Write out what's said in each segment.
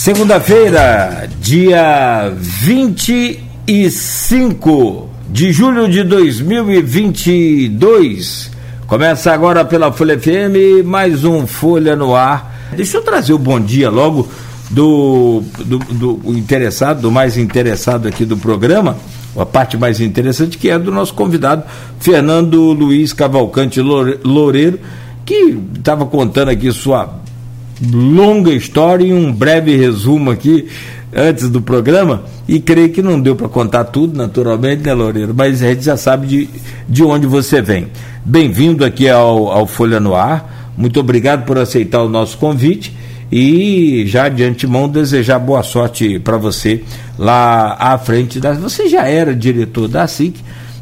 Segunda-feira, dia 25 de julho de 2022. Começa agora pela Folha FM, mais um Folha no Ar. Deixa eu trazer o bom dia logo do, do, do interessado, do mais interessado aqui do programa, a parte mais interessante, que é do nosso convidado, Fernando Luiz Cavalcante Loureiro, que estava contando aqui sua longa história e um breve resumo aqui antes do programa e creio que não deu para contar tudo, naturalmente, né, Loureiro? Mas a gente já sabe de, de onde você vem. Bem-vindo aqui ao, ao Folha no Ar. Muito obrigado por aceitar o nosso convite e já de antemão desejar boa sorte para você lá à frente da. Você já era diretor da SIC,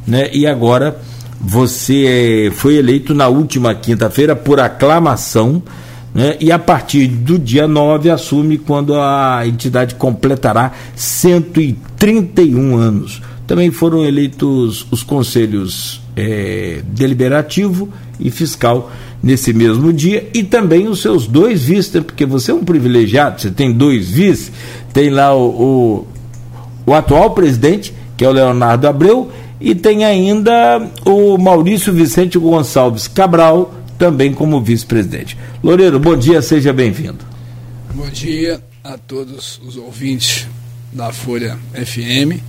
né? E agora você foi eleito na última quinta-feira por aclamação né? e a partir do dia 9 assume quando a entidade completará 131 anos. Também foram eleitos os conselhos é, deliberativo e fiscal nesse mesmo dia e também os seus dois vices, porque você é um privilegiado, você tem dois vices, tem lá o, o, o atual presidente, que é o Leonardo Abreu, e tem ainda o Maurício Vicente Gonçalves Cabral, também como vice-presidente. Loureiro, bom dia, seja bem-vindo. Bom dia a todos os ouvintes da Folha FM,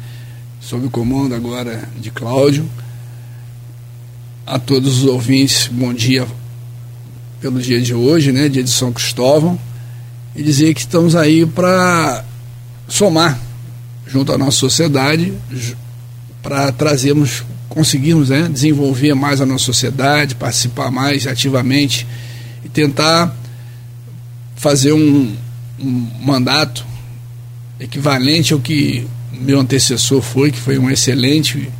sob o comando agora de Cláudio. A todos os ouvintes, bom dia pelo dia de hoje, né, dia de São Cristóvão, e dizer que estamos aí para somar junto à nossa sociedade, para trazermos conseguirmos né, desenvolver mais a nossa sociedade, participar mais ativamente e tentar fazer um, um mandato equivalente ao que meu antecessor foi, que foi um excelente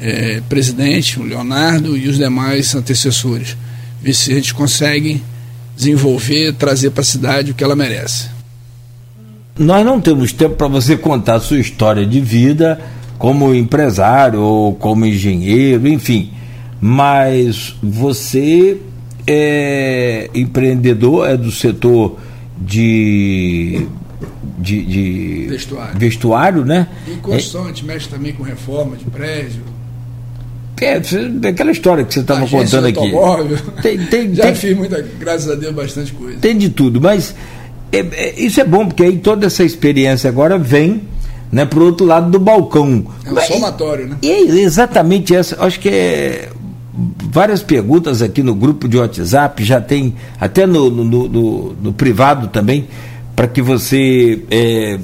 é, presidente, o Leonardo e os demais antecessores. Ver se a gente consegue desenvolver, trazer para a cidade o que ela merece. Nós não temos tempo para você contar a sua história de vida como empresário ou como engenheiro, enfim. Mas você é empreendedor, é do setor de. De, de vestuário. vestuário, né? E construção, a gente mexe também com reforma de prédio. É, aquela história que você estava contando aqui. Tem, tem, Já tem, fiz muita, graças a Deus, bastante coisa. Tem de tudo, mas é, é, isso é bom, porque aí toda essa experiência agora vem né, para o outro lado do balcão. É um somatório, né? E é exatamente essa. Acho que é várias perguntas aqui no grupo de WhatsApp, já tem até no, no, no, no privado também, para que você é,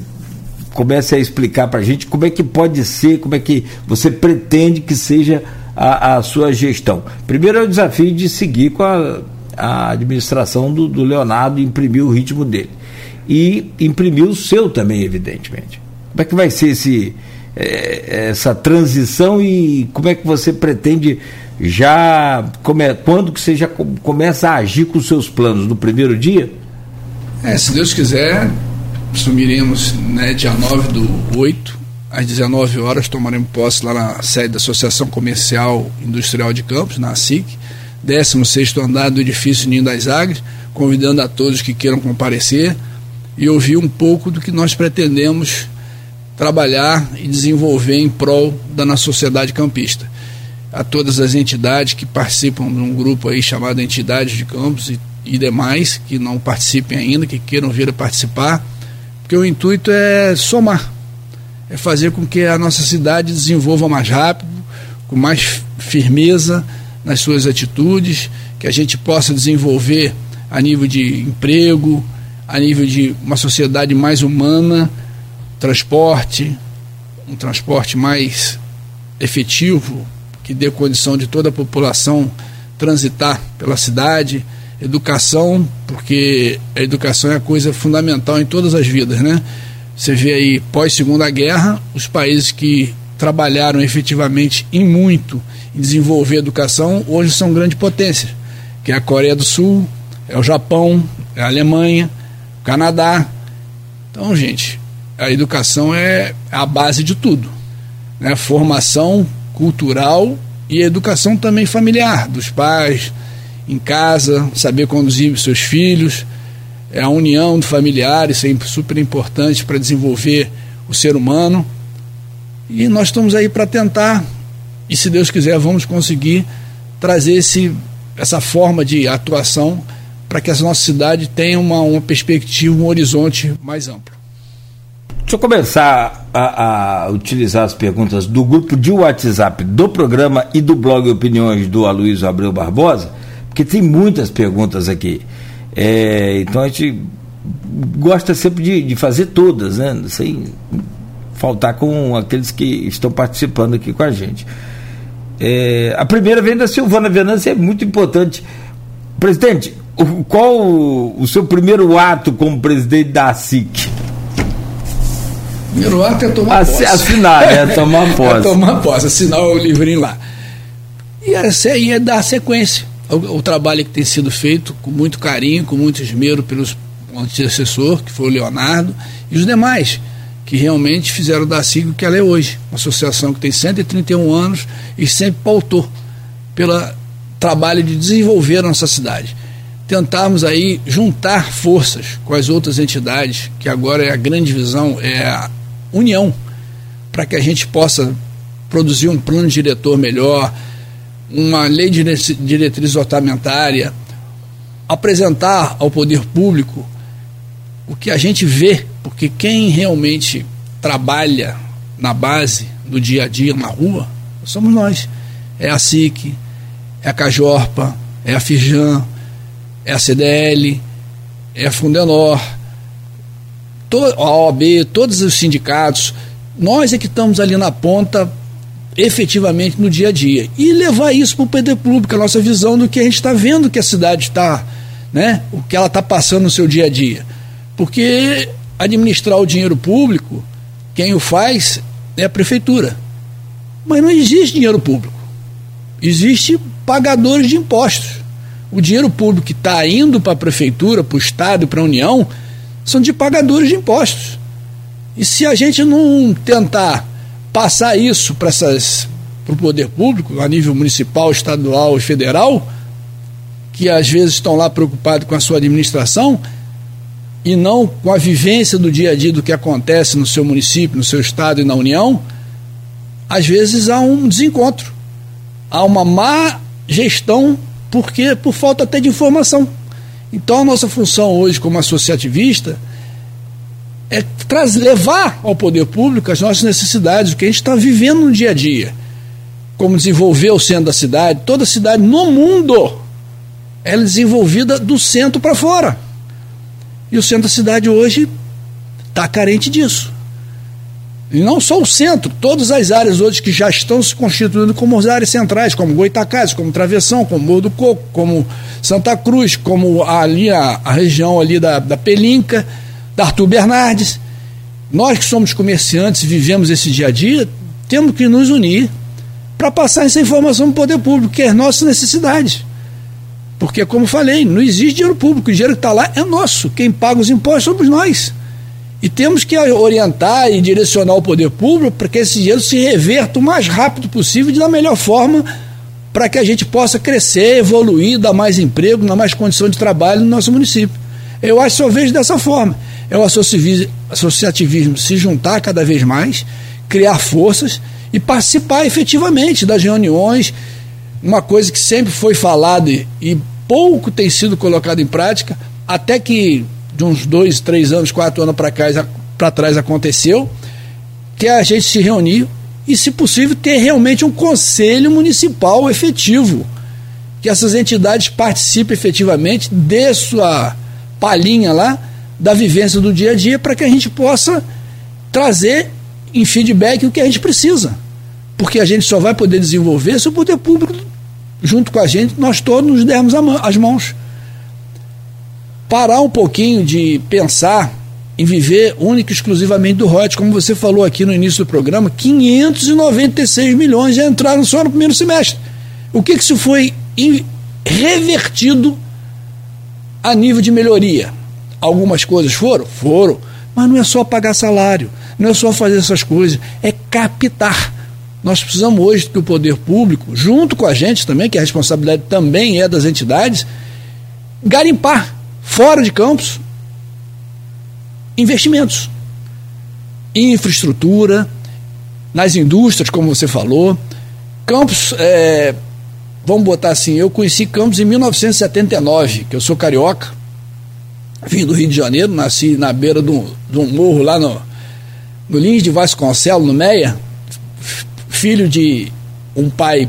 comece a explicar para a gente como é que pode ser, como é que você pretende que seja a, a sua gestão. Primeiro é o desafio de seguir com a, a administração do, do Leonardo, imprimir o ritmo dele. E imprimir o seu também, evidentemente. Como é que vai ser esse, é, essa transição e como é que você pretende já come, quando que você já começa a agir com os seus planos no primeiro dia? É, se Deus quiser, assumiremos né, dia 9 do 8, às 19 horas, tomaremos posse lá na sede da Associação Comercial Industrial de Campos, na SIC, 16 andar do edifício Ninho das Águias, convidando a todos que queiram comparecer e ouvir um pouco do que nós pretendemos trabalhar e desenvolver em prol da nossa sociedade campista. A todas as entidades que participam de um grupo aí chamado Entidades de Campos e, e demais que não participem ainda, que queiram vir a participar, porque o intuito é somar, é fazer com que a nossa cidade desenvolva mais rápido, com mais firmeza nas suas atitudes, que a gente possa desenvolver a nível de emprego, a nível de uma sociedade mais humana transporte, um transporte mais efetivo, que dê condição de toda a população transitar pela cidade, educação, porque a educação é a coisa fundamental em todas as vidas, né? Você vê aí, pós Segunda Guerra, os países que trabalharam efetivamente em muito em desenvolver a educação, hoje são grandes potências, que é a Coreia do Sul, é o Japão, é a Alemanha, o Canadá. Então, gente, a educação é a base de tudo. Né? Formação cultural e educação também familiar, dos pais, em casa, saber conduzir seus filhos, é a união de familiares, é super importante para desenvolver o ser humano. E nós estamos aí para tentar, e se Deus quiser, vamos conseguir trazer esse, essa forma de atuação para que a nossa cidade tenha uma, uma perspectiva, um horizonte mais amplo. Deixa eu começar a, a, utilizar as perguntas do grupo de WhatsApp do programa e do blog Opiniões do Aloysio Abreu Barbosa, porque tem muitas perguntas aqui. É, então a gente gosta sempre de, de fazer todas, né? Sem faltar com aqueles que estão participando aqui com a gente. É, a primeira vem da Silvana Venâncio, é muito importante. Presidente, qual o, o seu primeiro ato como presidente da SIC? Primeiro ato é tomar posse. Assinar, é tomar posse. é tomar posse, assinar o livrinho lá. E essa aí é dar sequência o, o, trabalho que tem sido feito com muito carinho, com muito esmero pelos antecessor, que foi o Leonardo, e os demais, que realmente fizeram da SIG o que ela é hoje. Uma associação que tem 131 anos e sempre pautou pelo trabalho de desenvolver a nossa cidade. Tentarmos aí juntar forças com as outras entidades, que agora é a grande visão, é a união, para que a gente possa produzir um plano diretor melhor, uma lei de diretriz orçamentária, apresentar ao poder público o que a gente vê, porque quem realmente trabalha na base, do dia a dia, na rua, somos nós. É a SIC, é a Cajorpa, é a Firjan, é a CDL, é a Fundenor, a OAB, todos os sindicatos. Nós é que estamos ali na ponta efetivamente no dia a dia. E levar isso para o poder público, a nossa visão do que a gente está vendo que a cidade está, né? o que ela está passando no seu dia a dia. Porque administrar o dinheiro público, quem o faz é a prefeitura. Mas não existe dinheiro público. Existe pagadores de impostos. O dinheiro público que está indo para a prefeitura, para o Estado para a União, são de pagadores de impostos. E se a gente não tentar passar isso para o poder público, a nível municipal, estadual e federal, que às vezes estão lá preocupados com a sua administração e não com a vivência do dia a dia do que acontece no seu município, no seu estado e na União, às vezes há um desencontro, há uma má gestão porque por falta até de informação. Então a nossa função hoje como associativista é trazer, levar ao poder público as nossas necessidades, o que a gente está vivendo no dia a dia. Como desenvolver o centro da cidade, toda cidade no mundo é desenvolvida do centro para fora. E o centro da cidade hoje está carente disso. E não só o centro, todas as áreas hoje que já estão se constituindo como as áreas centrais, como Goitacás, como Travessão, como Morro do Coco, como Santa Cruz, como ali a, a região ali da, da Pelinca da Arthur Bernardes. Nós que somos comerciantes e vivemos esse dia a dia, temos que nos unir para passar essa informação para o poder público, que é nossa necessidade. Porque, como falei, não existe dinheiro público, o dinheiro que está lá é nosso. Quem paga os impostos somos nós. E temos que orientar e direcionar o poder público para que esse dinheiro se reverta o mais rápido possível e da melhor forma para que a gente possa crescer, evoluir, dar mais emprego, dar mais condição de trabalho no nosso município. Eu acho que só vejo dessa forma é o associativismo se juntar cada vez mais, criar forças e participar efetivamente das reuniões. Uma coisa que sempre foi falada e, pouco tem sido colocado em prática, até que de uns dois, três anos, quatro anos para trás aconteceu, que a gente se reunir e, se possível, ter realmente um conselho municipal efetivo. Que essas entidades participem efetivamente, dê sua palhinha lá da vivência do dia a dia para que a gente possa trazer em feedback o que a gente precisa. Porque a gente só vai poder desenvolver se o poder público, junto com a gente, nós todos nos dermos as mãos. Parar um pouquinho de pensar em viver única e exclusivamente do ROT, como você falou aqui no início do programa, 596 milhões já entraram só no primeiro semestre. O que, que isso foi revertido a nível de melhoria? Algumas coisas foram? Foram. Mas não é só pagar salário, não é só fazer essas coisas, é captar. Nós precisamos hoje que o poder público, junto com a gente também, que a responsabilidade também é das entidades, garimpar fora de campos investimentos. Infraestrutura, nas indústrias, como você falou. Campos, é, vamos botar assim, eu conheci Campos em 1979, que eu sou carioca, vim do Rio de Janeiro, nasci na beira de um, de um morro lá no, no Lins de Vasconcelos, no Meia, filho de um pai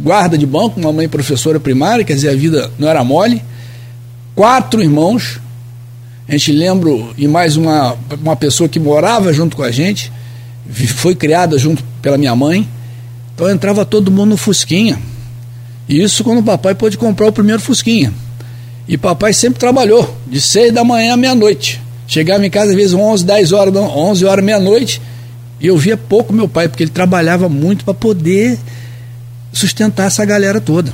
guarda de banco, uma mãe professora primária, quer dizer, a vida não era mole. Quatro irmãos, a gente lembra, e mais uma, uma pessoa que morava junto com a gente, foi criada junto pela minha mãe. Então entrava todo mundo no Fusquinha. E isso quando o papai pôde comprar o primeiro Fusquinha. E papai sempre trabalhou, de seis da manhã à meia-noite. Chegava em casa às vezes 11, 10 horas, 11 horas, meia-noite. E eu via pouco meu pai, porque ele trabalhava muito para poder sustentar essa galera toda.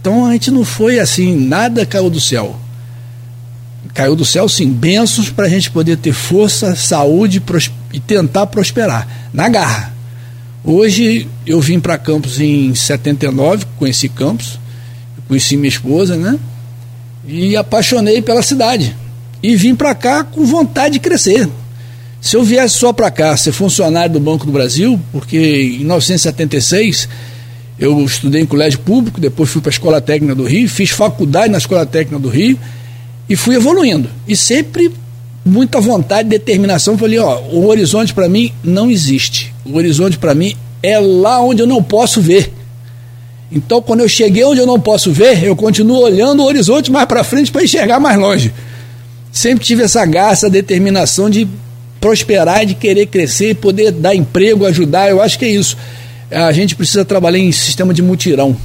Então a gente não foi assim, nada caiu do céu. Caiu do céu, sim, bênçãos para a gente poder ter força, saúde e tentar prosperar. Na garra. Hoje eu vim para Campos em 79, conheci Campos, conheci minha esposa, né? E apaixonei pela cidade. E vim para cá com vontade de crescer. Se eu viesse só para cá, ser funcionário do Banco do Brasil, porque em 1976 eu estudei em colégio público, depois fui para a Escola Técnica do Rio, fiz faculdade na Escola Técnica do Rio e fui evoluindo. E sempre muita vontade, determinação. Falei, ó, o horizonte para mim não existe. O horizonte para mim é lá onde eu não posso ver. Então, quando eu cheguei onde eu não posso ver, eu continuo olhando o horizonte mais para frente para enxergar mais longe. Sempre tive essa essa determinação de prosperar, de querer crescer, poder dar emprego, ajudar. Eu acho que é isso a gente precisa trabalhar em sistema de mutirão.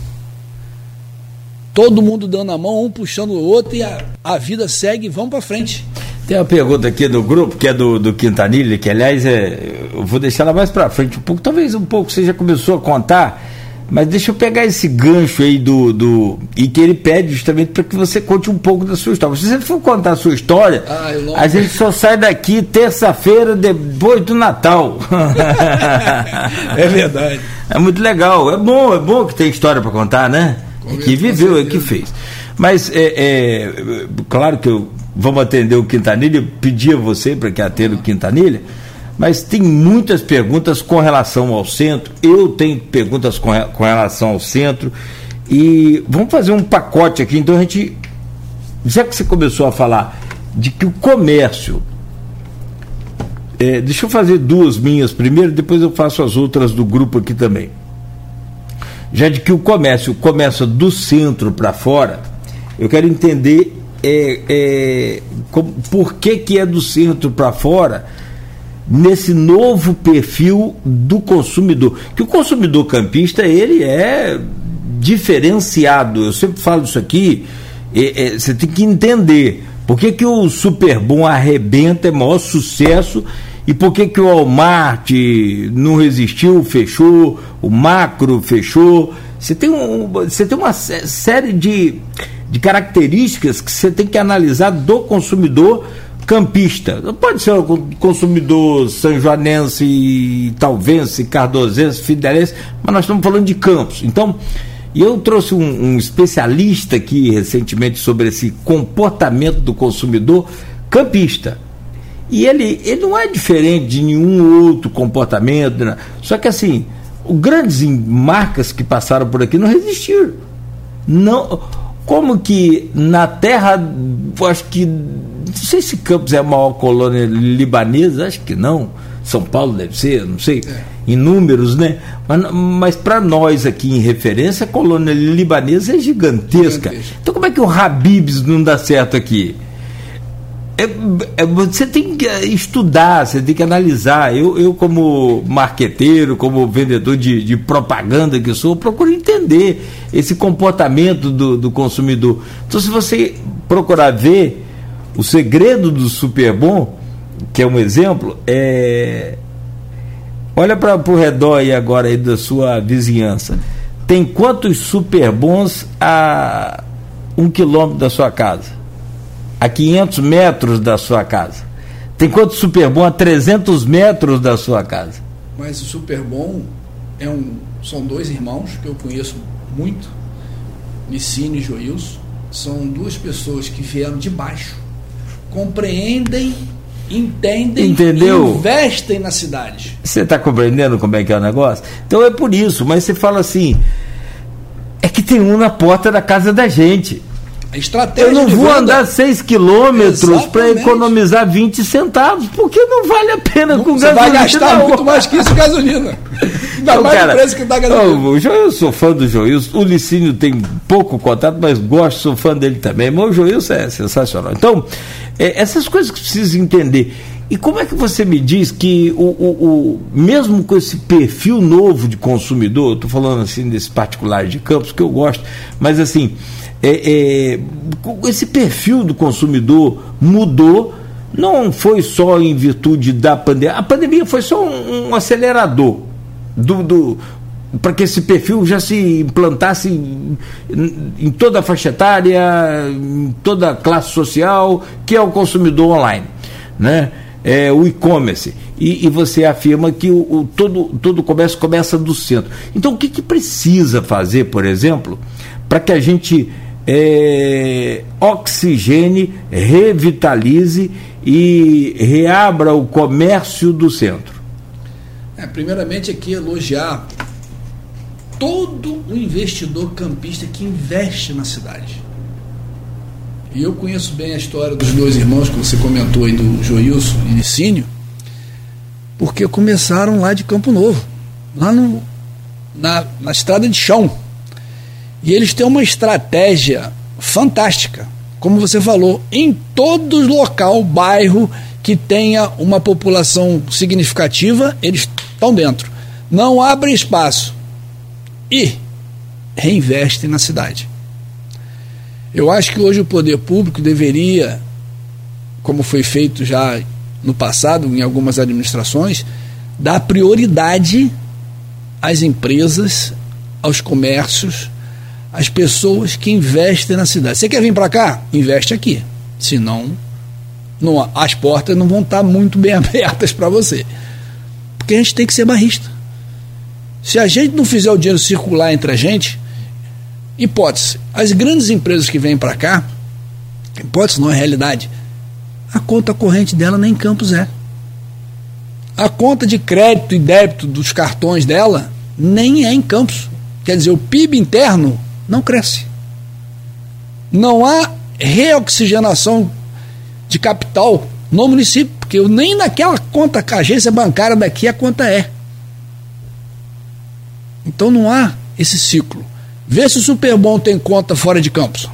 Todo mundo dando a mão, um puxando o outro e a, a vida segue vamos para frente. Tem uma pergunta aqui do grupo, que é do, do Quintanilha, que aliás é, eu vou deixar ela mais para frente um pouco, talvez um pouco você já começou a contar mas deixa eu pegar esse gancho aí do. do e que ele pede justamente para que você conte um pouco da sua história. Se você for contar a sua história, ah, a gente só sai daqui terça-feira depois do Natal. é verdade. É muito legal. É bom, é bom que tem história para contar, né? É que viveu, é que fez. Mas é, é, claro que eu, vamos atender o Quintanilha, pedir a você para que atenda o Quintanilha mas tem muitas perguntas com relação ao centro. Eu tenho perguntas com, com relação ao centro. E vamos fazer um pacote aqui. Então a gente. Já que você começou a falar de que o comércio. É, deixa eu fazer duas minhas primeiro, depois eu faço as outras do grupo aqui também. Já de que o comércio começa do centro para fora, eu quero entender é, é, como, por que, que é do centro para fora nesse novo perfil do consumidor. Que o consumidor campista, ele é diferenciado. Eu sempre falo isso aqui, é, é, você tem que entender por que, que o Super Bom arrebenta, é maior sucesso, e por que, que o Walmart não resistiu, fechou, o Macro fechou. Você tem, um, você tem uma série de, de características que você tem que analisar do consumidor campista. Pode ser o consumidor sanjoanense, talvense, cardosense, fidelense, mas nós estamos falando de campos. Então, eu trouxe um, um, especialista aqui recentemente sobre esse comportamento do consumidor campista. E ele, ele não é diferente de nenhum outro comportamento, né? só que assim, grandes marcas que passaram por aqui não resistiram. Não, como que na terra, acho que não sei se Campos é a maior colônia libanesa, acho que não. São Paulo deve ser, não sei, é. em números, né? Mas, mas para nós aqui em referência, a colônia libanesa é gigantesca. gigantesca. Então como é que o Habibs não dá certo aqui? É, é, você tem que estudar, você tem que analisar. Eu, eu como marqueteiro, como vendedor de, de propaganda que sou, procuro entender esse comportamento do, do consumidor. Então, se você procurar ver, o segredo do super bom, que é um exemplo, é. Olha para o redor aí agora aí da sua vizinhança. Tem quantos super bons a um quilômetro da sua casa? A 500 metros da sua casa? Tem quantos super bom a 300 metros da sua casa? Mas o super bom é um, são dois irmãos que eu conheço muito, Licínio e Joilson. São duas pessoas que vieram de baixo compreendem, entendem Entendeu? e investem na cidade. Você está compreendendo como é que é o negócio? Então é por isso, mas você fala assim, é que tem um na porta da casa da gente. A estratégia Eu não vou venda- andar 6 quilômetros para economizar 20 centavos, porque não vale a pena com Você vai gasolina. gastar não. muito mais que isso gasolina. Ainda Não, mais cara, o preço que dá gasolina. Joilson, eu sou fã do Joilson. O Licínio tem pouco contato, mas gosto, sou fã dele também. Mas o Joilson é sensacional. Então, é, essas coisas que precisa entender. E como é que você me diz que, o, o, o- mesmo com esse perfil novo de consumidor, eu estou falando assim desse particular de campos, que eu gosto, mas assim, é, é, esse perfil do consumidor mudou não foi só em virtude da pandemia. A pandemia foi só um, um acelerador do, do para que esse perfil já se implantasse em, em toda a faixa etária, em toda a classe social, que é o consumidor online, né? É, o e-commerce. E, e você afirma que o, o- todo, todo o comércio começa do centro. Então, o que, que precisa fazer, por exemplo, para que a gente é, oxigene, revitalize e reabra o comércio do centro? É, primeiramente aqui elogiar todo o investidor campista que investe na cidade. E eu conheço bem a história dos dois irmãos que você comentou aí do Joilson e Licínio, porque começaram lá de Campo Novo, lá no, na, na estrada de chão. E eles têm uma estratégia fantástica, como você falou, em todo local, bairro que tenha uma população significativa, eles estão dentro. Não abrem espaço e reinvestem na cidade. Eu acho que hoje o poder público deveria, como foi feito já no passado em algumas administrações, dar prioridade às empresas, aos comércios, às pessoas que investem na cidade. Você quer vir para cá? Investe aqui. Senão, não, as portas não vão estar muito bem abertas para você. Porque a gente tem que ser barrista. Se a gente não fizer o dinheiro circular entre a gente, hipótese, as grandes empresas que vêm para cá, hipótese não é realidade, a conta corrente dela nem em Campos é. A conta de crédito e débito dos cartões dela nem é em Campos. Quer dizer, o PIB interno não cresce. Não há reoxigenação de capital no município, porque eu nem naquela conta que a agência bancária daqui a conta é. Então não há esse ciclo. Vê se o Superbom tem conta fora de campos.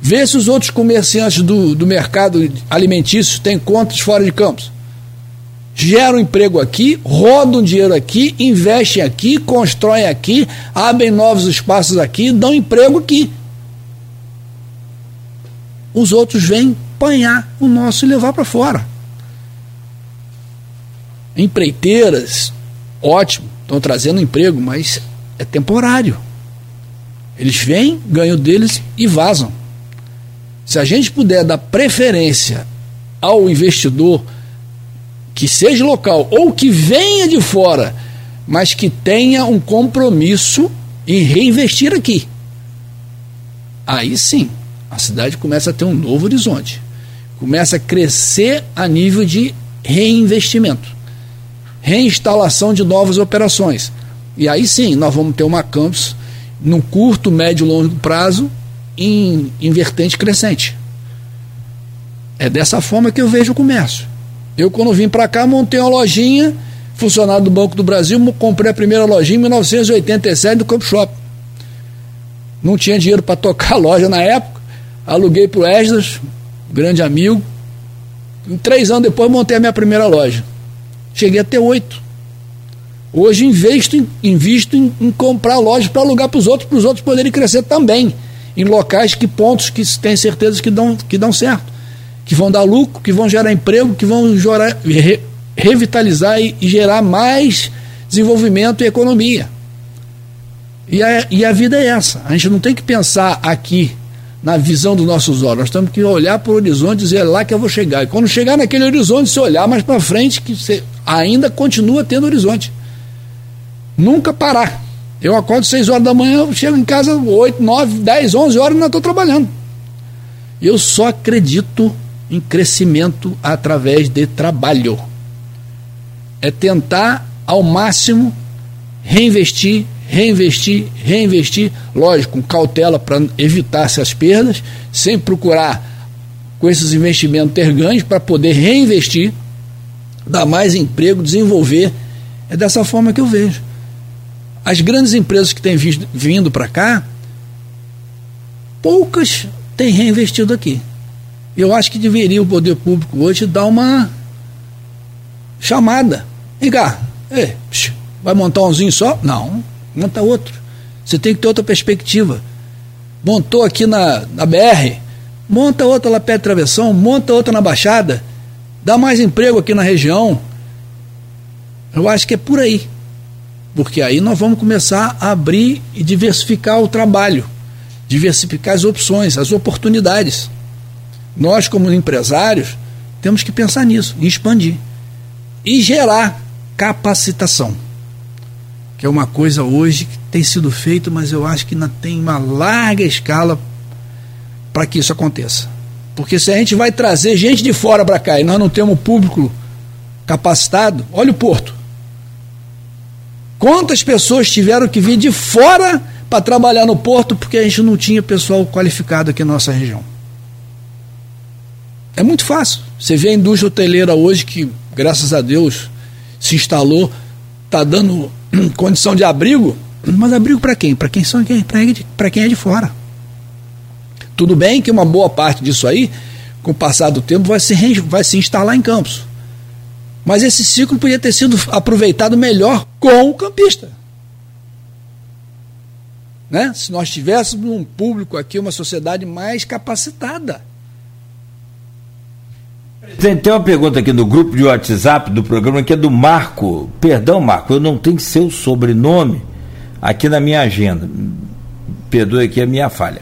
Vê se os outros comerciantes do, do mercado alimentício têm contas fora de campos. Geram emprego aqui, rodam dinheiro aqui, investem aqui, constroem aqui, abrem novos espaços aqui, dão emprego aqui. Os outros vêm apanhar o nosso e levar para fora. Empreiteiras, ótimo, estão trazendo emprego, mas é temporário. Eles vêm, ganham deles e vazam. Se a gente puder dar preferência ao investidor que seja local ou que venha de fora, mas que tenha um compromisso em reinvestir aqui, aí sim a cidade começa a ter um novo horizonte, começa a crescer a nível de reinvestimento, reinstalação de novas operações. E aí sim nós vamos ter uma campus no curto, médio e longo prazo em, em vertente crescente. É dessa forma que eu vejo o comércio. Eu, quando vim para cá, montei uma lojinha, funcionário do Banco do Brasil, comprei a primeira lojinha em 1987 no Campo Shopping. Não tinha dinheiro para tocar a loja na época, aluguei para o Esdras, grande amigo. Em três anos depois, montei a minha primeira loja. Cheguei a ter oito. Hoje invisto em, invisto em, em comprar lojas para alugar para os outros, para os outros poderem crescer também, em locais que pontos que tem certeza que dão, que dão certo, que vão dar lucro, que vão gerar emprego, que vão gerar, re, revitalizar e, e, gerar mais desenvolvimento e economia. E a, e a vida é essa. A gente não tem que pensar aqui na visão dos nossos olhos, nós temos que olhar para o horizonte e dizer é lá que eu vou chegar. E quando chegar naquele horizonte, se olhar mais para frente, que você ainda continua tendo horizonte nunca parar. Eu acordo 6 horas da manhã, chego em casa 8, 9, 10, 11 horas e ainda estou trabalhando. Eu só acredito em crescimento através de trabalho. É tentar ao máximo reinvestir, reinvestir, reinvestir, lógico, com cautela para evitar essas perdas, sem procurar com esses investimentos ter ganhos para poder reinvestir, dar mais emprego, desenvolver. É dessa forma que eu vejo. As grandes empresas que têm vindo para cá, poucas têm reinvestido aqui. Eu acho que deveria o poder público hoje dar uma chamada. Vem cá, Ei, vai montar umzinho só? Não, monta outro. Você tem que ter outra perspectiva. Montou aqui na, na BR, monta outra lá perto de travessão, monta outra na Baixada, dá mais emprego aqui na região. Eu acho que é por aí. Porque aí nós vamos começar a abrir e diversificar o trabalho, diversificar as opções, as oportunidades. Nós, como empresários, temos que pensar nisso e expandir. E gerar capacitação, que é uma coisa hoje que tem sido feito, mas eu acho que ainda tem uma larga escala para que isso aconteça. Porque se a gente vai trazer gente de fora para cá e nós não temos público capacitado, olha o Porto. Quantas pessoas tiveram que vir de fora para trabalhar no Porto porque a gente não tinha pessoal qualificado aqui na nossa região? É muito fácil. Você vê a indústria hoteleira hoje que, graças a Deus, se instalou, está dando condição de abrigo, mas abrigo para quem? Para quem são para quem é de fora. Tudo bem que uma boa parte disso aí, com o passar do tempo, vai se, vai se instalar em campos. Mas esse ciclo podia ter sido aproveitado melhor com o campista. Né? Se nós tivéssemos um público aqui, uma sociedade mais capacitada. Tem, tem uma pergunta aqui no grupo de WhatsApp do programa que é do Marco. Perdão, Marco, eu não tenho seu sobrenome aqui na minha agenda. Perdoe aqui a minha falha.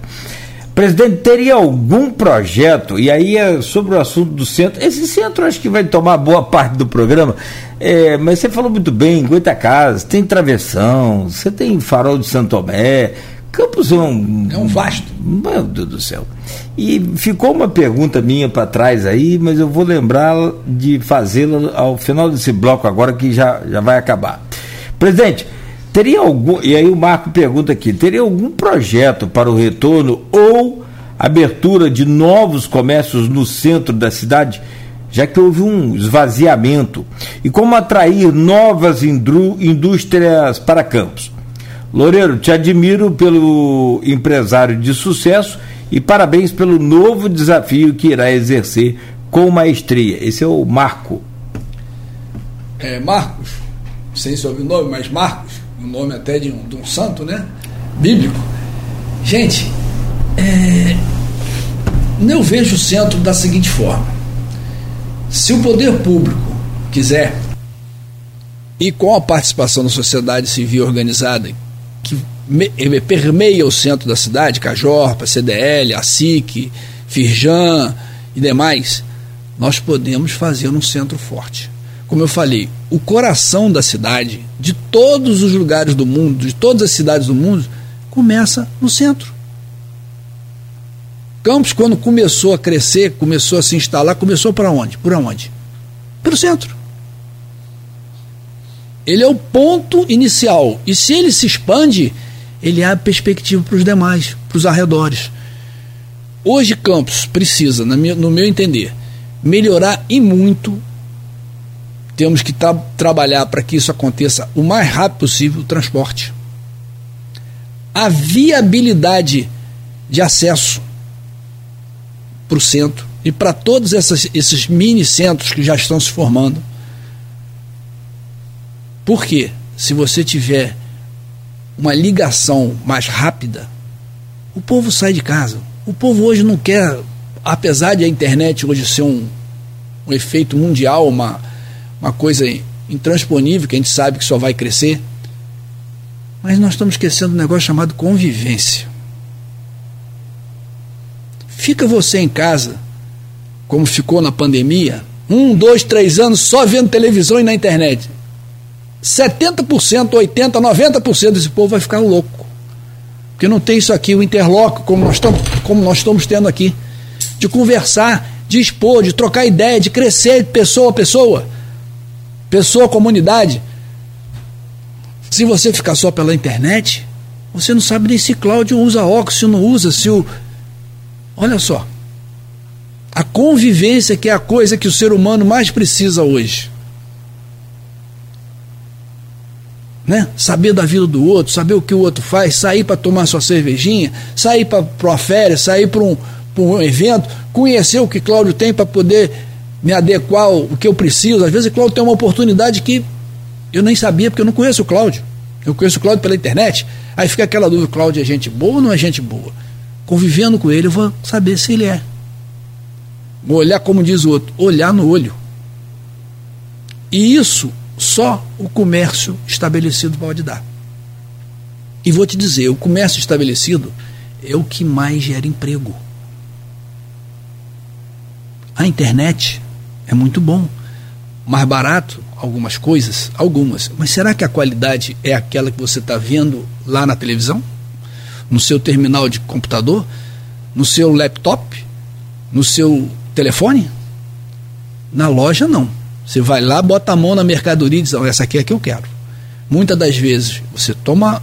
Presidente, teria algum projeto, e aí é sobre o assunto do centro, esse centro acho que vai tomar boa parte do programa, é, mas você falou muito bem, Goitacazes, tem travessão, você tem farol de Santo Campos é um. É um vasto. Meu Deus do céu. E ficou uma pergunta minha para trás aí, mas eu vou lembrar de fazê-la ao final desse bloco agora que já, já vai acabar. Presidente, Teria algum, e aí o Marco pergunta aqui, teria algum projeto para o retorno ou abertura de novos comércios no centro da cidade, já que houve um esvaziamento? E como atrair novas indústrias para Campos? Loureiro, te admiro pelo empresário de sucesso e parabéns pelo novo desafio que irá exercer com maestria. Esse é o Marco. É, Marcos, sem sobrenome, mas Marcos, o nome até de um, de um santo, né? Bíblico. Gente, é, eu vejo o centro da seguinte forma: se o poder público quiser, e com a participação da sociedade civil organizada, me, permeia o centro da cidade, Cajorpa, CDL, a SIC, Firjan e demais, nós podemos fazer um centro forte como eu falei, o coração da cidade, de todos os lugares do mundo, de todas as cidades do mundo, começa no centro. Campos, quando começou a crescer, começou a se instalar, começou para onde? Por onde? Pelo centro. Ele é o ponto inicial. E se ele se expande, ele abre perspectiva para os demais, para os arredores. Hoje, Campos precisa, no meu entender, melhorar e muito temos que tra trabalhar para que isso aconteça o mais rápido possível o transporte. A viabilidade de acesso para o centro e para todos essas, esses mini centros que já estão se formando. Por quê? Se você tiver uma ligação mais rápida, o povo sai de casa. O povo hoje não quer, apesar de a internet hoje ser um, um efeito mundial, uma, uma coisa intransponível que a gente sabe que só vai crescer. Mas nós estamos esquecendo um negócio chamado convivência. Fica você em casa, como ficou na pandemia, um, dois, três anos só vendo televisão e na internet. 70%, 80%, 90% desse povo vai ficar louco. Porque não tem isso aqui, o interloco, como nós estamos, como nós estamos tendo aqui, de conversar de expor, de trocar ideia, de crescer pessoa a pessoa, pessoa comunidade. Se você ficar só pela internet, você não sabe nem se Cláudio usa óculos, se não usa, se o. Olha só. A convivência que é a coisa que o ser humano mais precisa hoje. Né? Saber da vida do outro, saber o que o outro faz, sair para tomar sua cervejinha, sair para uma férias, sair para um, um evento, conhecer o que Cláudio tem para poder me adequar ao o que eu preciso. Às vezes Cláudio tem uma oportunidade que eu nem sabia, porque eu não conheço o Cláudio. Eu conheço o Cláudio pela internet. Aí fica aquela dúvida: Cláudio é gente boa ou não é gente boa? Convivendo com ele, eu vou saber se ele é. Vou olhar, como diz o outro, olhar no olho. E isso só o comércio estabelecido pode dar. E vou te dizer: o comércio estabelecido é o que mais gera emprego. A internet é muito bom, mais barato, algumas coisas, algumas. Mas será que a qualidade é aquela que você está vendo lá na televisão? No seu terminal de computador? No seu laptop? No seu telefone? Na loja, não. Você vai lá, bota a mão na mercadoria e diz: essa aqui é que eu quero. Muitas das vezes você toma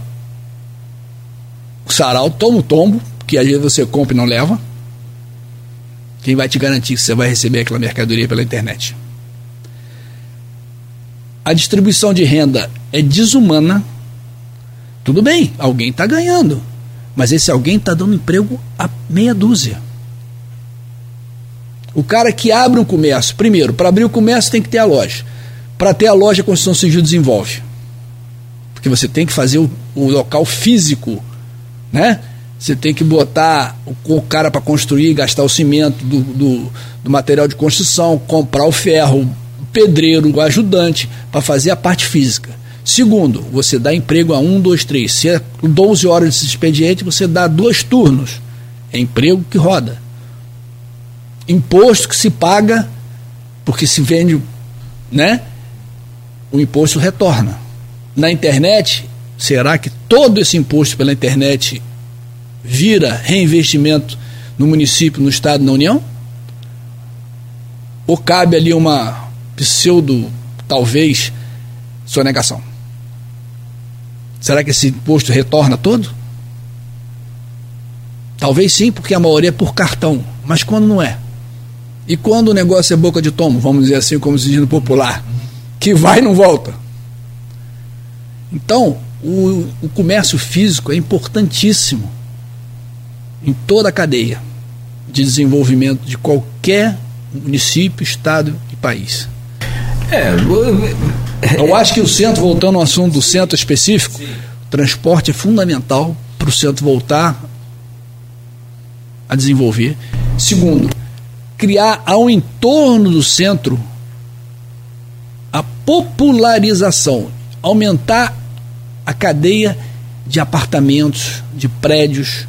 o sarau, toma o tombo, que às vezes você compra e não leva. Quem vai te garantir que você vai receber aquela mercadoria pela internet? a distribuição de renda é desumana, tudo bem, alguém está ganhando, mas esse alguém está dando emprego a meia dúzia. O cara que abre um comércio, primeiro, para abrir o comércio tem que ter a loja. Para ter a loja, a Constituição Civil desenvolve. Porque você tem que fazer o, o local físico, né? Você tem que botar o, o cara para construir, gastar o cimento do, do, do material de construção, comprar o ferro, pedreiro, o ajudante, para fazer a parte física. Segundo, você dá emprego a um, dois, três. Se é 12 horas de expediente, você dá dois turnos. É emprego que roda. Imposto que se paga, porque se vende, né? O imposto retorna. Na internet, será que todo esse imposto pela internet vira reinvestimento no município, no estado, na União? Ou cabe ali uma pseudo, talvez, sonegação. Será que esse imposto retorna todo? Talvez sim, porque a maioria é por cartão, mas quando não é? E quando o negócio é boca de tomo, vamos dizer assim, como se diz no popular, que vai e não volta. Então, o, o comércio físico é importantíssimo em toda a cadeia de desenvolvimento de qualquer município, estado e país. É, eu acho que o centro, voltando ao assunto do centro específico, Sim. o transporte é fundamental para o centro voltar a desenvolver. Segundo, criar ao entorno do centro a popularização, aumentar a cadeia de apartamentos, de prédios,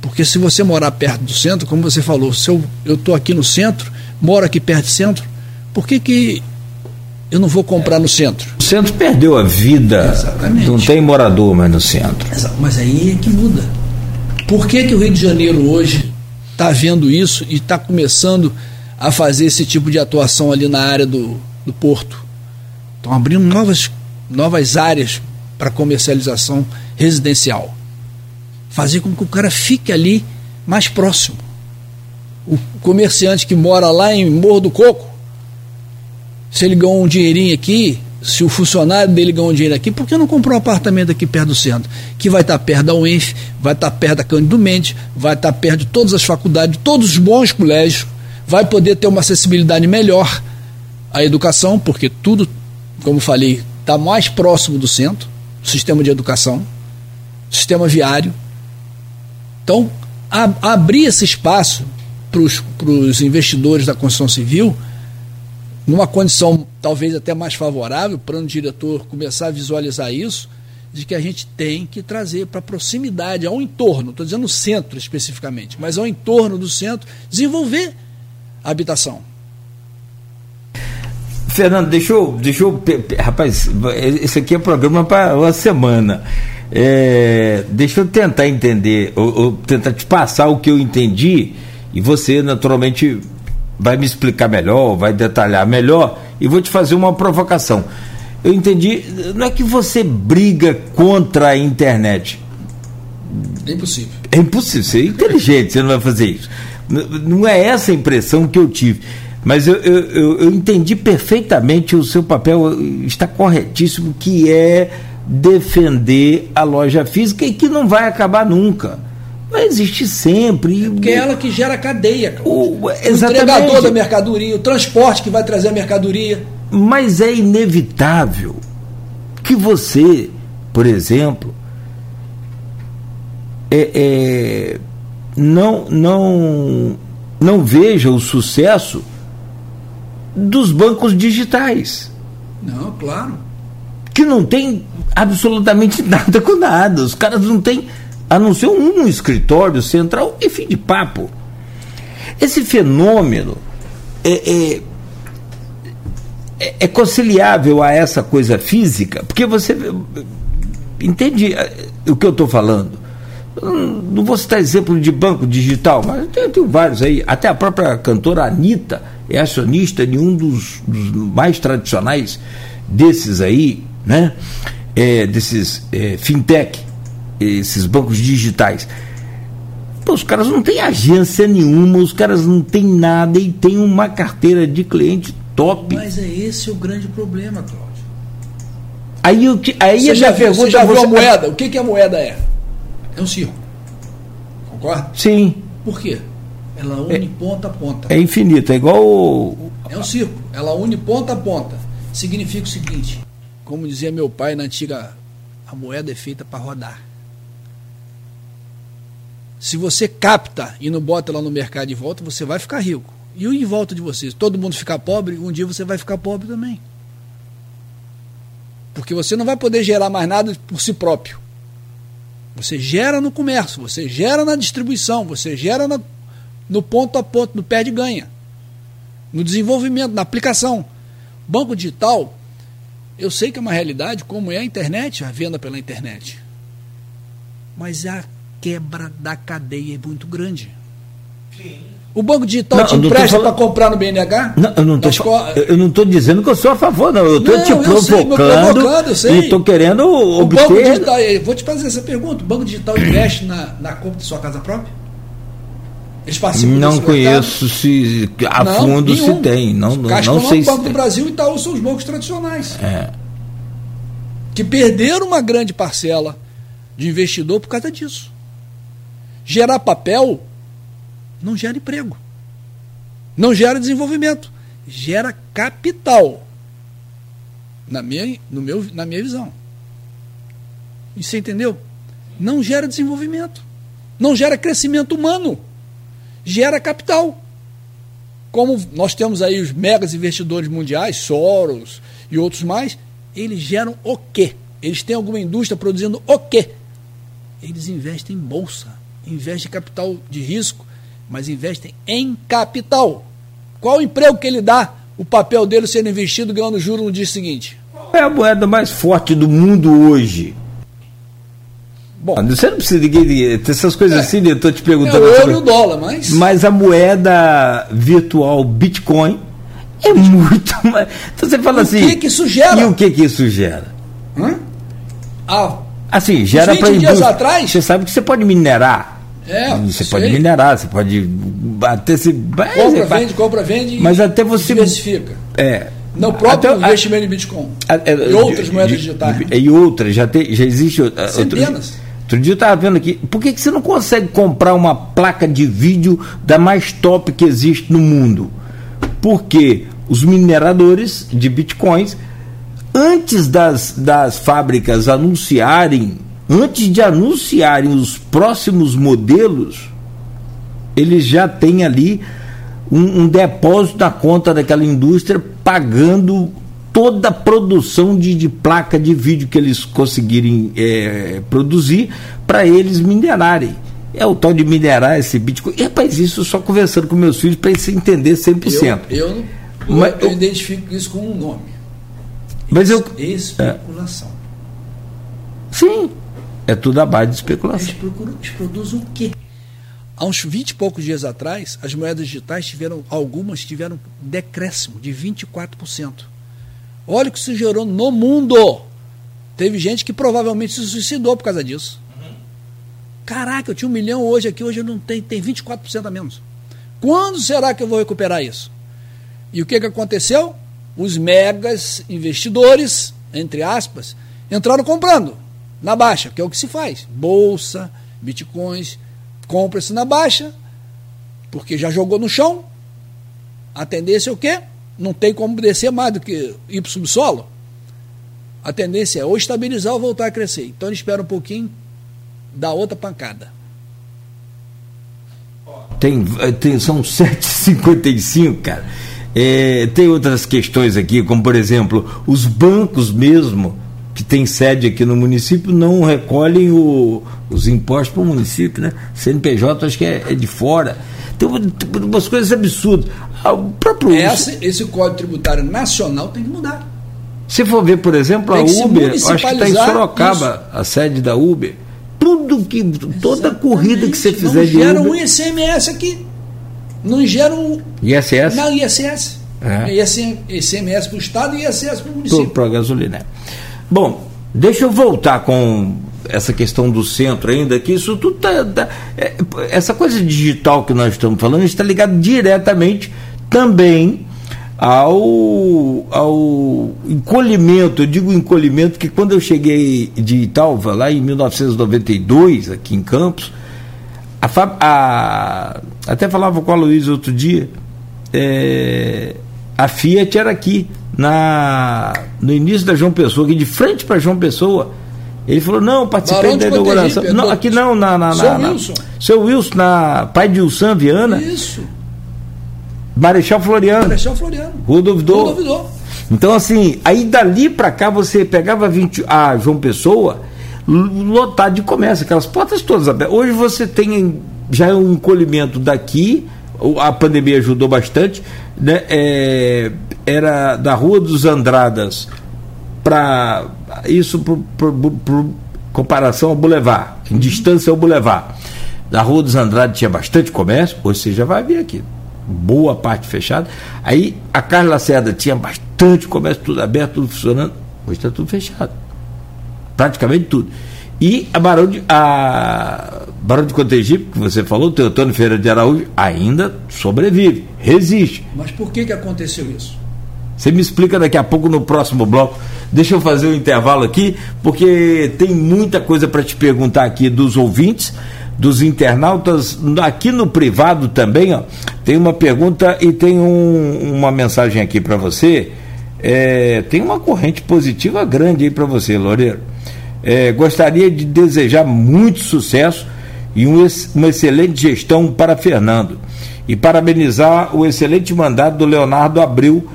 porque se você morar perto do centro, como você falou, se eu estou aqui no centro, moro aqui perto do centro, por que, que eu não vou comprar no centro. O centro perdeu a vida. Exatamente. Não tem morador mais no centro. Mas aí é que muda. Por que, que o Rio de Janeiro hoje está vendo isso e está começando a fazer esse tipo de atuação ali na área do, do porto? Estão abrindo novas, novas áreas para comercialização residencial. Fazer com que o cara fique ali mais próximo. O comerciante que mora lá em Morro do Coco se ele ganhou um dinheirinho aqui, se o funcionário dele ganhou dinheiro aqui, por que não comprou um apartamento aqui perto do centro? Que vai estar perto da UENF, vai estar perto da Cândido Mendes, vai estar perto de todas as faculdades, de todos os bons colégios, vai poder ter uma acessibilidade melhor à educação, porque tudo, como falei, está mais próximo do centro, sistema de educação, sistema viário. Então, a, abrir esse espaço para os investidores da construção civil numa condição talvez até mais favorável, o plano diretor começar a visualizar isso, de que a gente tem que trazer para proximidade, ao entorno, estou dizendo o centro especificamente, mas ao entorno do centro, desenvolver a habitação. Fernando, deixa eu, deixa eu. Rapaz, esse aqui é programa para uma semana. É, deixa eu tentar entender, ou, ou tentar te passar o que eu entendi, e você naturalmente vai me explicar melhor, vai detalhar melhor, e vou te fazer uma provocação. Eu entendi, não é que você briga contra a internet. É impossível. É impossível, você é inteligente, você não vai fazer isso. Não é essa a impressão que eu tive. Mas eu, eu, eu entendi perfeitamente o seu papel, está corretíssimo, que é defender a loja física e que não vai acabar nunca. Vai existir sempre. É porque é ela que gera a cadeia. O, o entregador da mercadoria, o transporte que vai trazer a mercadoria. Mas é inevitável que você, por exemplo, é, é, não, não, não veja o sucesso dos bancos digitais. Não, claro. Que não tem absolutamente nada com nada. Os caras não têm, a não ser um escritório central e fim de papo. Esse fenômeno é, é, é, é conciliável a essa coisa física, porque você entende é, o que eu estou falando. Não vou citar exemplo de banco digital, mas tem, tem vários aí. Até a própria cantora Anitta é acionista de um dos, dos mais tradicionais desses aí, né? É, desses é, fintech, esses bancos digitais. Pô, os caras não têm agência nenhuma, os caras não têm nada e tem uma carteira de cliente top. Mas é esse o grande problema, Cláudio. Aí, eu, aí você já, viu, você já viu a moeda? O que, que a moeda é? É um circo. Concorda? Sim. Por quê? Ela une é, ponta a ponta. É infinita, é igual. O... É um circo. Ela une ponta a ponta. Significa o seguinte: como dizia meu pai na antiga, a moeda é feita para rodar. Se você capta e não bota lá no mercado de volta, você vai ficar rico. E o em volta de vocês? Todo mundo ficar pobre, um dia você vai ficar pobre também. Porque você não vai poder gerar mais nada por si próprio. Você gera no comércio, você gera na distribuição, você gera no ponto a ponto, no pé de ganha, no desenvolvimento, na aplicação. Banco digital, eu sei que é uma realidade, como é a internet, a venda pela internet. Mas a quebra da cadeia é muito grande. Sim. O banco digital não, te empresta para comprar no BNH? Não, eu não estou dizendo que eu sou a favor, não. Eu estou te provocando, sei, e estou querendo o obter... Banco digital, vou te fazer essa pergunta. O banco digital investe na, na compra de sua casa própria? Eles participam Não conheço se a não, fundo nenhum. se tem. Não, não, Caixa não sei o Banco do Brasil e Itaú são os bancos tradicionais. É. Que perderam uma grande parcela de investidor por causa disso. Gerar papel não gera emprego. Não gera desenvolvimento. Gera capital. Na minha, no meu, na minha visão. E você entendeu? Não gera desenvolvimento. Não gera crescimento humano. Gera capital. Como nós temos aí os megas investidores mundiais, Soros e outros mais, eles geram o quê? Eles têm alguma indústria produzindo o quê? Eles investem em bolsa, investem em capital de risco, mas investem em capital. Qual o emprego que ele dá? O papel dele sendo investido ganhando juros no dia seguinte. Qual é a moeda mais forte do mundo hoje? Bom, ah, você não precisa de, ter essas coisas é, assim, eu estou te perguntando. É o euro e o dólar, mas. Mas a moeda virtual Bitcoin é muito mais. Então você fala o assim. O que, que isso gera? E o que, que isso gera? Hã? Ah, assim, gera para dias atrás. Você sabe que você pode minerar. É, você sei. pode minerar, você pode até se compra, vende, compra, vende, mas até você diversifica. É. No próprio até, investimento em Bitcoin. A, a, e outras moedas digitais. E outras, já, tem, já existe. Centenas. Outro, outro dia eu estava vendo aqui, por que, que você não consegue comprar uma placa de vídeo da mais top que existe no mundo? Porque os mineradores de bitcoins, antes das, das fábricas anunciarem antes de anunciarem os próximos modelos, eles já têm ali um, um depósito na conta daquela indústria pagando toda a produção de, de, placa de vídeo que eles conseguirem é, produzir para eles minerarem. É o tal de minerar esse Bitcoin. E, rapaz, isso só conversando com meus filhos para eles entender 100%. Eu, eu, Mas, eu, eu identifico isso com um nome. Mas eu, especulação. É, sim. É tudo a base de especulação. Eles, procuram, eles produzem o quê? há uns 20 e poucos dias atrás, as moedas digitais tiveram, algumas tiveram decréscimo de 24%. Olha o que isso gerou no mundo. Teve gente que provavelmente se suicidou por causa disso. Caraca, eu tinha um milhão hoje aqui, hoje eu não tenho, tem 24% a menos. Quando será que eu vou recuperar isso? E o que, que aconteceu? Os megas investidores, entre aspas, entraram comprando na baixa, que é o que se faz. Bolsa, bitcoins, compra-se na baixa, porque já jogou no chão. A tendência é o quê? Não tem como descer mais do que ir para o subsolo. A tendência é ou estabilizar ou voltar a crescer. Então ele espera um pouquinho, dá outra pancada. Tem, tem, são 7h55, cara. É, tem outras questões aqui, como por exemplo, os bancos mesmo, que tem sede aqui no município, não recolhem o, os impostos para o município, né? CNPJ acho que é, é de fora. Tem, umas coisas absurdas. Ah, o próprio Essa, esse Código Tributário Nacional tem que mudar. Se for ver, por exemplo, a Uber, acho que está em Sorocaba, isso. a sede da Uber. Tudo que. toda Exatamente. corrida que você fizer não de Uber. um ICMS aqui. Não gera um. ISS? Não, ISS. É. ICMS para o Estado e ISS para o município. Para a gasolina. Bom, deixa eu voltar com essa questão do centro ainda, que isso tudo tá, tá é, essa coisa digital que nós estamos falando está ligado diretamente também ao, ao encolhimento, eu digo encolhimento, que quando eu cheguei de Italva, lá em 1992, aqui em Campos, a, a, até falava com a Luiz outro dia, é, a Fiat era aqui, na, no início da João Pessoa, aqui de frente para João Pessoa. Ele falou, não, participei da inauguração. Não, aqui não, na. na, na seu na, Wilson. seu Wilson, na Pai de Wilson Viana. Isso. Marechal Floriano. Marechal Floriano. Rua Duvidor. Então, assim, aí dali para cá você pegava 20, a João Pessoa lotado de comércio, aquelas portas todas abertas. Hoje você tem já um encolhimento daqui, a pandemia ajudou bastante, né? É, era da Rua dos Andradas para isso por, por, por, comparação ao Boulevard, em distância ao Boulevard. Da Rua dos Andradas tinha bastante comércio, hoje você já vai ver aqui boa parte fechada. Aí a Carla Lacerda tinha bastante comércio, tudo aberto, tudo funcionando. Hoje está tudo fechado. Praticamente tudo. E a Barão de, a Barão de Cotegipe, que você falou, o Teotônio Feira de Araújo, ainda sobrevive, resiste. Mas por que, que aconteceu isso? Você me explica daqui a pouco no próximo bloco. Deixa eu fazer um intervalo aqui, porque tem muita coisa para te perguntar aqui dos ouvintes dos internautas aqui no privado também, ó, tem uma pergunta e tem um, uma mensagem aqui para você. É, tem uma corrente positiva grande aí para você, Loureiro. É, gostaria de desejar muito sucesso e um, uma excelente gestão para Fernando. E parabenizar o excelente mandato do Leonardo Abril,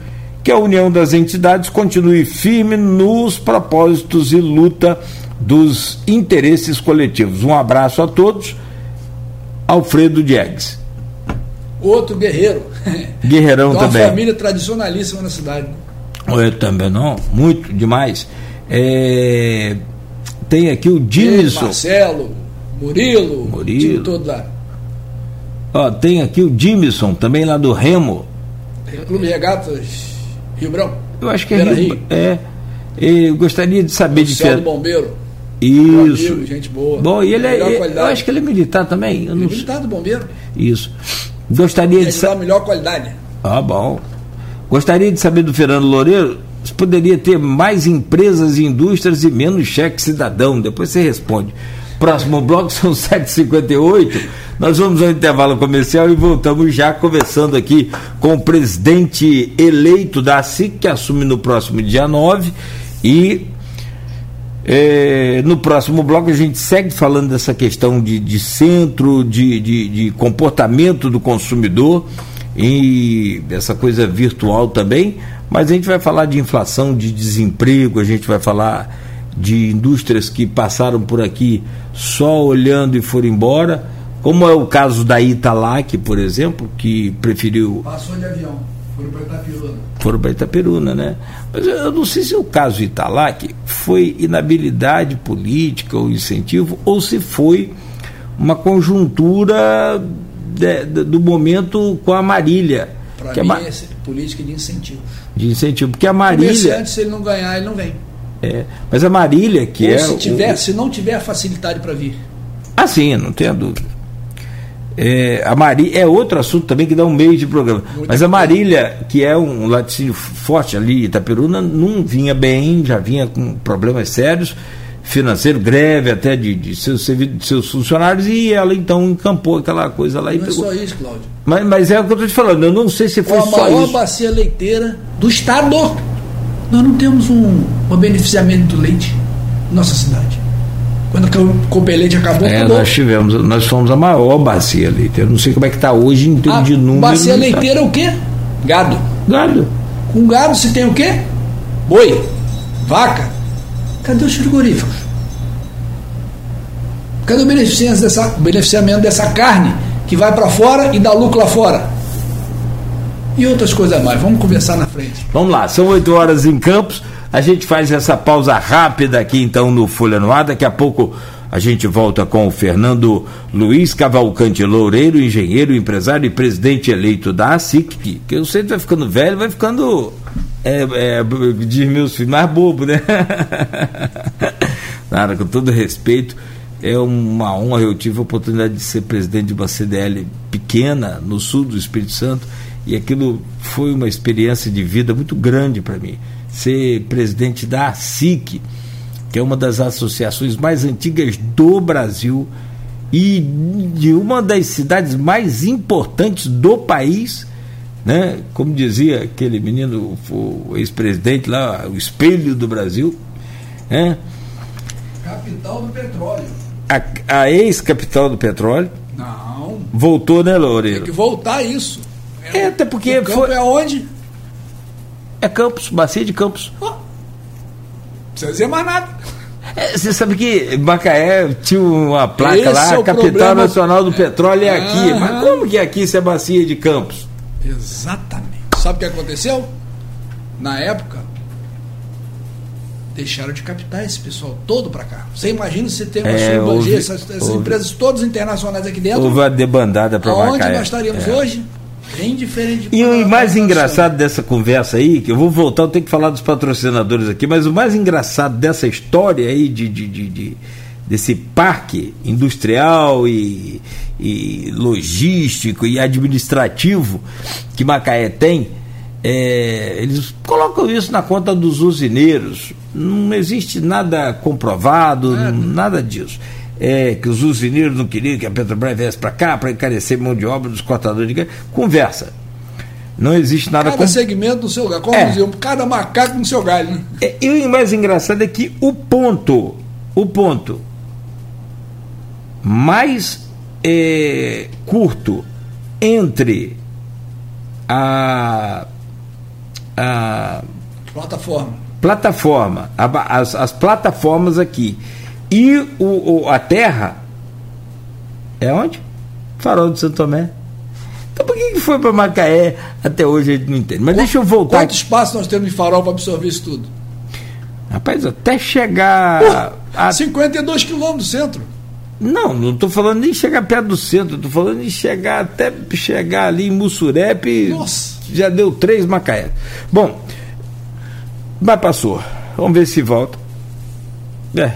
que a união das entidades continue firme nos propósitos e luta dos interesses coletivos. Um abraço a todos. Alfredo Diegues. Outro guerreiro. Guerreirão uma também. Uma família tradicionalíssima na cidade. Eu também não, muito demais. É, tem aqui o Dimison. Marcelo, Murilo, Murilo. todo lá. Ó, tem aqui o Dimison, também lá do Remo. Clube Regatas Rio Branco. Eu acho que é Rio, Rio. É. Eu gostaria de saber o de Fer... Bombeiro. Isso. Amigo, gente boa. Bom, e ele é. Eu acho que ele é militar também. Eu não... Militar do bombeiro. Isso. Gostaria ele de saber. melhor qualidade. Ah, bom. Gostaria de saber do Fernando Loureiro poderia ter mais empresas e indústrias e menos cheque cidadão. Depois você responde. Próximo bloco são 7h58. Nós vamos ao intervalo comercial e voltamos já conversando aqui com o presidente eleito da SIC, que assume no próximo dia 9. E é, no próximo bloco a gente segue falando dessa questão de, de centro, de, de, de, comportamento do consumidor e essa coisa virtual também, mas a gente vai falar de inflação, de desemprego, a gente vai falar de indústrias que passaram por aqui só olhando e foram embora, como é o caso da Italac, por exemplo, que preferiu. Passou de avião, foram para Itaperuna. Foram para Itaperuna, né? Mas eu não sei se o caso Italac foi inabilidade política ou incentivo, ou se foi uma conjuntura de, de, do momento com a Marília. Para mim, é política de incentivo. De incentivo, porque a Marília. Comerciante, se ele não ganhar, ele não vem. É, mas a Marília, que Ou é. Se, tiver, o... se não tiver facilidade para vir. Ah, sim, não tenha dúvida. É, a Marília é outro assunto também que dá um meio de programa. Muito Mas a Marília, que é um laticínio forte ali, Itaperuna, não vinha bem, já vinha com problemas sérios, financeiro, greve até de, de, seus, de seus funcionários, e ela então encampou aquela coisa lá. Não e é só isso, Cláudio. Mas, mas é o que eu estou te falando, eu não sei se foi só isso. a maior bacia leiteira do Estado. Nós não temos um, um beneficiamento do leite na nossa cidade. Quando o Copelete acabou, é, nós tivemos, nós fomos a maior bacia leiteira. Não sei como é que está hoje em termos a de número. Bacia leiteira é o quê? Gado. Gado. Com gado se tem o quê? Boi, vaca. Cadê os frigoríficos? Cadê o beneficiamento dessa, beneficiamento dessa carne que vai para fora e dá lucro lá fora? E outras coisas mais. Vamos conversar na frente. Vamos lá, são 8 horas em Campos. A gente faz essa pausa rápida aqui então no Folha no. Daqui a pouco a gente volta com o Fernando Luiz Cavalcante Loureiro, engenheiro, empresário e presidente eleito da ASIC. Que eu sei que vai ficando velho, vai ficando, é, é, diz meus filhos, mais bobo, né? Nada, com todo respeito, é uma honra. Eu tive a oportunidade de ser presidente de uma CDL pequena no sul do Espírito Santo e aquilo foi uma experiência de vida muito grande para mim ser presidente da ASIC, que é uma das associações mais antigas do Brasil e de uma das cidades mais importantes do país, né? Como dizia aquele menino, o ex-presidente lá, o espelho do Brasil, né? Capital do petróleo. A, a ex-capital do petróleo. Não. Voltou, né, Loureiro? Tem que voltar isso. É, é até porque o foi. É onde? É Campos, bacia de Campos. Oh. Não precisa dizer mais nada. É, você sabe que Macaé tinha uma placa Esse lá, é Capital problema... Nacional do Petróleo é aqui. Mas como que é aqui se é bacia de Campos? Exatamente. Sabe o que aconteceu? Na época, deixaram de captar esse pessoal todo para cá. Você imagina se tem uma é, houve, essas, essas houve, empresas todas internacionais aqui dentro. Houve uma debandada para. Onde nós estaríamos é. hoje? Bem diferente. E o mais engraçado dessa conversa aí, que eu vou voltar, eu tenho que falar dos patrocinadores aqui, mas o mais engraçado dessa história aí de, de, de, de desse parque industrial e, e, logístico e administrativo que Macaé tem, é, eles colocam isso na conta dos usineiros. Não existe nada comprovado, é. nada disso é, que os usineiros não queriam que a Petrobras viesse para cá para encarecer mão de obra dos cortadores de gás. Conversa. Não existe nada Cada com... segmento no seu lugar. Como é. cada macaco no seu galho. Né? É, e o mais engraçado é que o ponto, o ponto mais é, curto entre a, a plataforma, plataforma a, as, as plataformas aqui e o, o, a terra é onde? Farol de Santo Tomé. Então por que, que foi para Macaé até hoje a gente não entende? Mas deixa eu voltar. Quanto espaço nós temos de farol para absorver isso tudo? Rapaz, até chegar. Uh, a 52 quilômetros do centro. Não, não estou falando nem chegar perto do centro, estou falando de chegar até chegar ali em Mussurepe. Nossa. Já deu três Macaé. Bom, mas passou. Vamos ver se volta. É,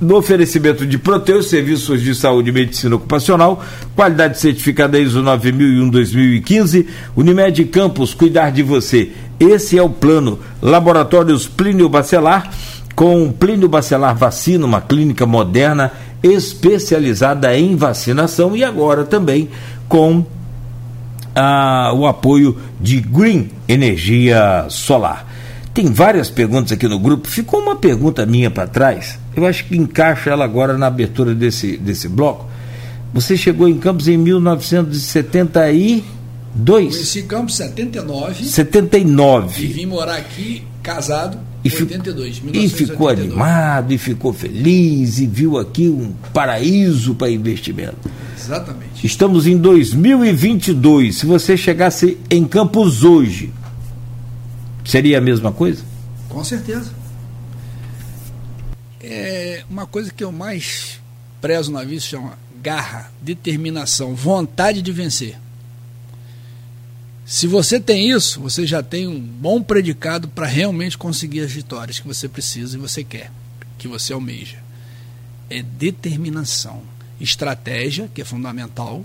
no oferecimento de Proteus, serviços de saúde e medicina ocupacional, qualidade certificada ISO 9001-2015, Unimed Campos, cuidar de você. Esse é o plano. Laboratórios Plínio Bacelar, com Plínio Bacelar Vacina, uma clínica moderna especializada em vacinação e agora também com ah, o apoio de Green Energia Solar. Tem várias perguntas aqui no grupo. Ficou uma pergunta minha para trás. Eu acho que encaixa ela agora na abertura desse, desse bloco. Você chegou em Campos em 1972? Conheci Campos em 79. 79. E vim morar aqui casado em 82, E ficou animado, e ficou feliz, e viu aqui um paraíso para investimento. Exatamente. Estamos em 2022. Se você chegasse em Campos hoje, Seria a mesma coisa? Com certeza. É uma coisa que eu mais prezo na vida se chama garra, determinação, vontade de vencer. Se você tem isso, você já tem um bom predicado para realmente conseguir as vitórias que você precisa e você quer, que você almeja. É determinação, estratégia, que é fundamental,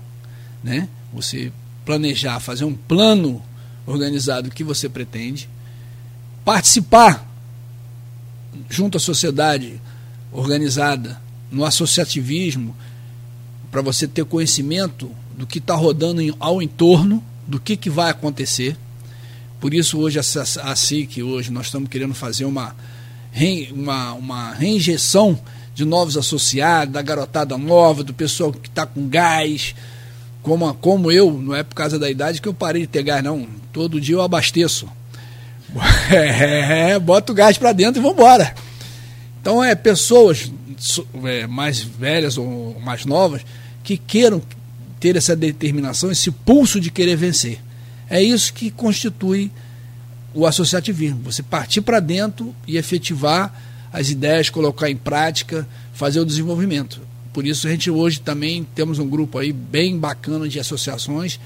né? Você planejar, fazer um plano organizado que você pretende, participar junto à sociedade organizada, no associativismo, para você ter conhecimento do que está rodando ao entorno, do que, que vai acontecer. Por isso hoje a, a SIC, hoje nós estamos querendo fazer uma, uma, uma reinjeção de novos associados, da garotada nova, do pessoal que está com gás, como, como eu, não é por causa da idade que eu parei de ter gás, não. Todo dia eu abasteço. É, boto o gás para dentro e vamos embora. Então é pessoas é, mais velhas ou mais novas que queiram ter essa determinação, esse pulso de querer vencer. É isso que constitui o associativismo. Você partir para dentro e efetivar as ideias, colocar em prática, fazer o desenvolvimento. Por isso a gente hoje também temos um grupo aí bem bacana de associações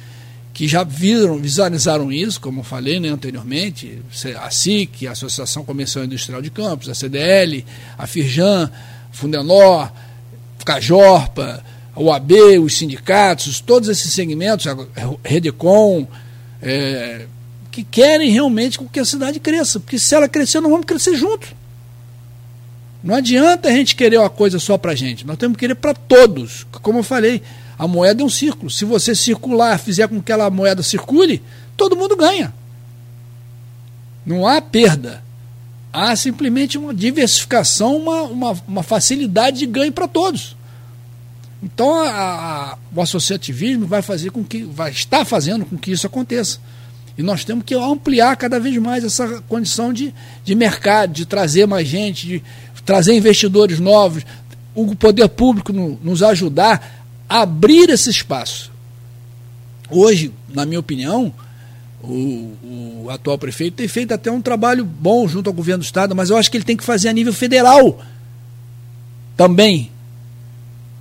que já viram, visualizaram isso, como eu falei né, anteriormente, a SIC, a Associação Comercial Industrial de Campos, a CDL, a Firjan, Fundenor, Cajorpa, a UAB, os sindicatos, todos esses segmentos, a Redecom, é, que querem realmente que a cidade cresça, porque se ela crescer, nós vamos crescer junto. Não adianta a gente querer uma coisa só para a gente, nós temos que querer para todos. Como eu falei, a moeda é um círculo. Se você circular, fizer com que aquela moeda circule, todo mundo ganha. Não há perda. Há simplesmente uma diversificação, uma, uma, uma facilidade de ganho para todos. Então a, a, o associativismo vai fazer com que, vai estar fazendo com que isso aconteça. E nós temos que ampliar cada vez mais essa condição de, de mercado, de trazer mais gente, de trazer investidores novos, o poder público no, nos ajudar a abrir esse espaço. Hoje, na minha opinião, o, o, atual prefeito tem feito até um trabalho bom junto ao governo do Estado, mas eu acho que ele tem que fazer a nível federal também.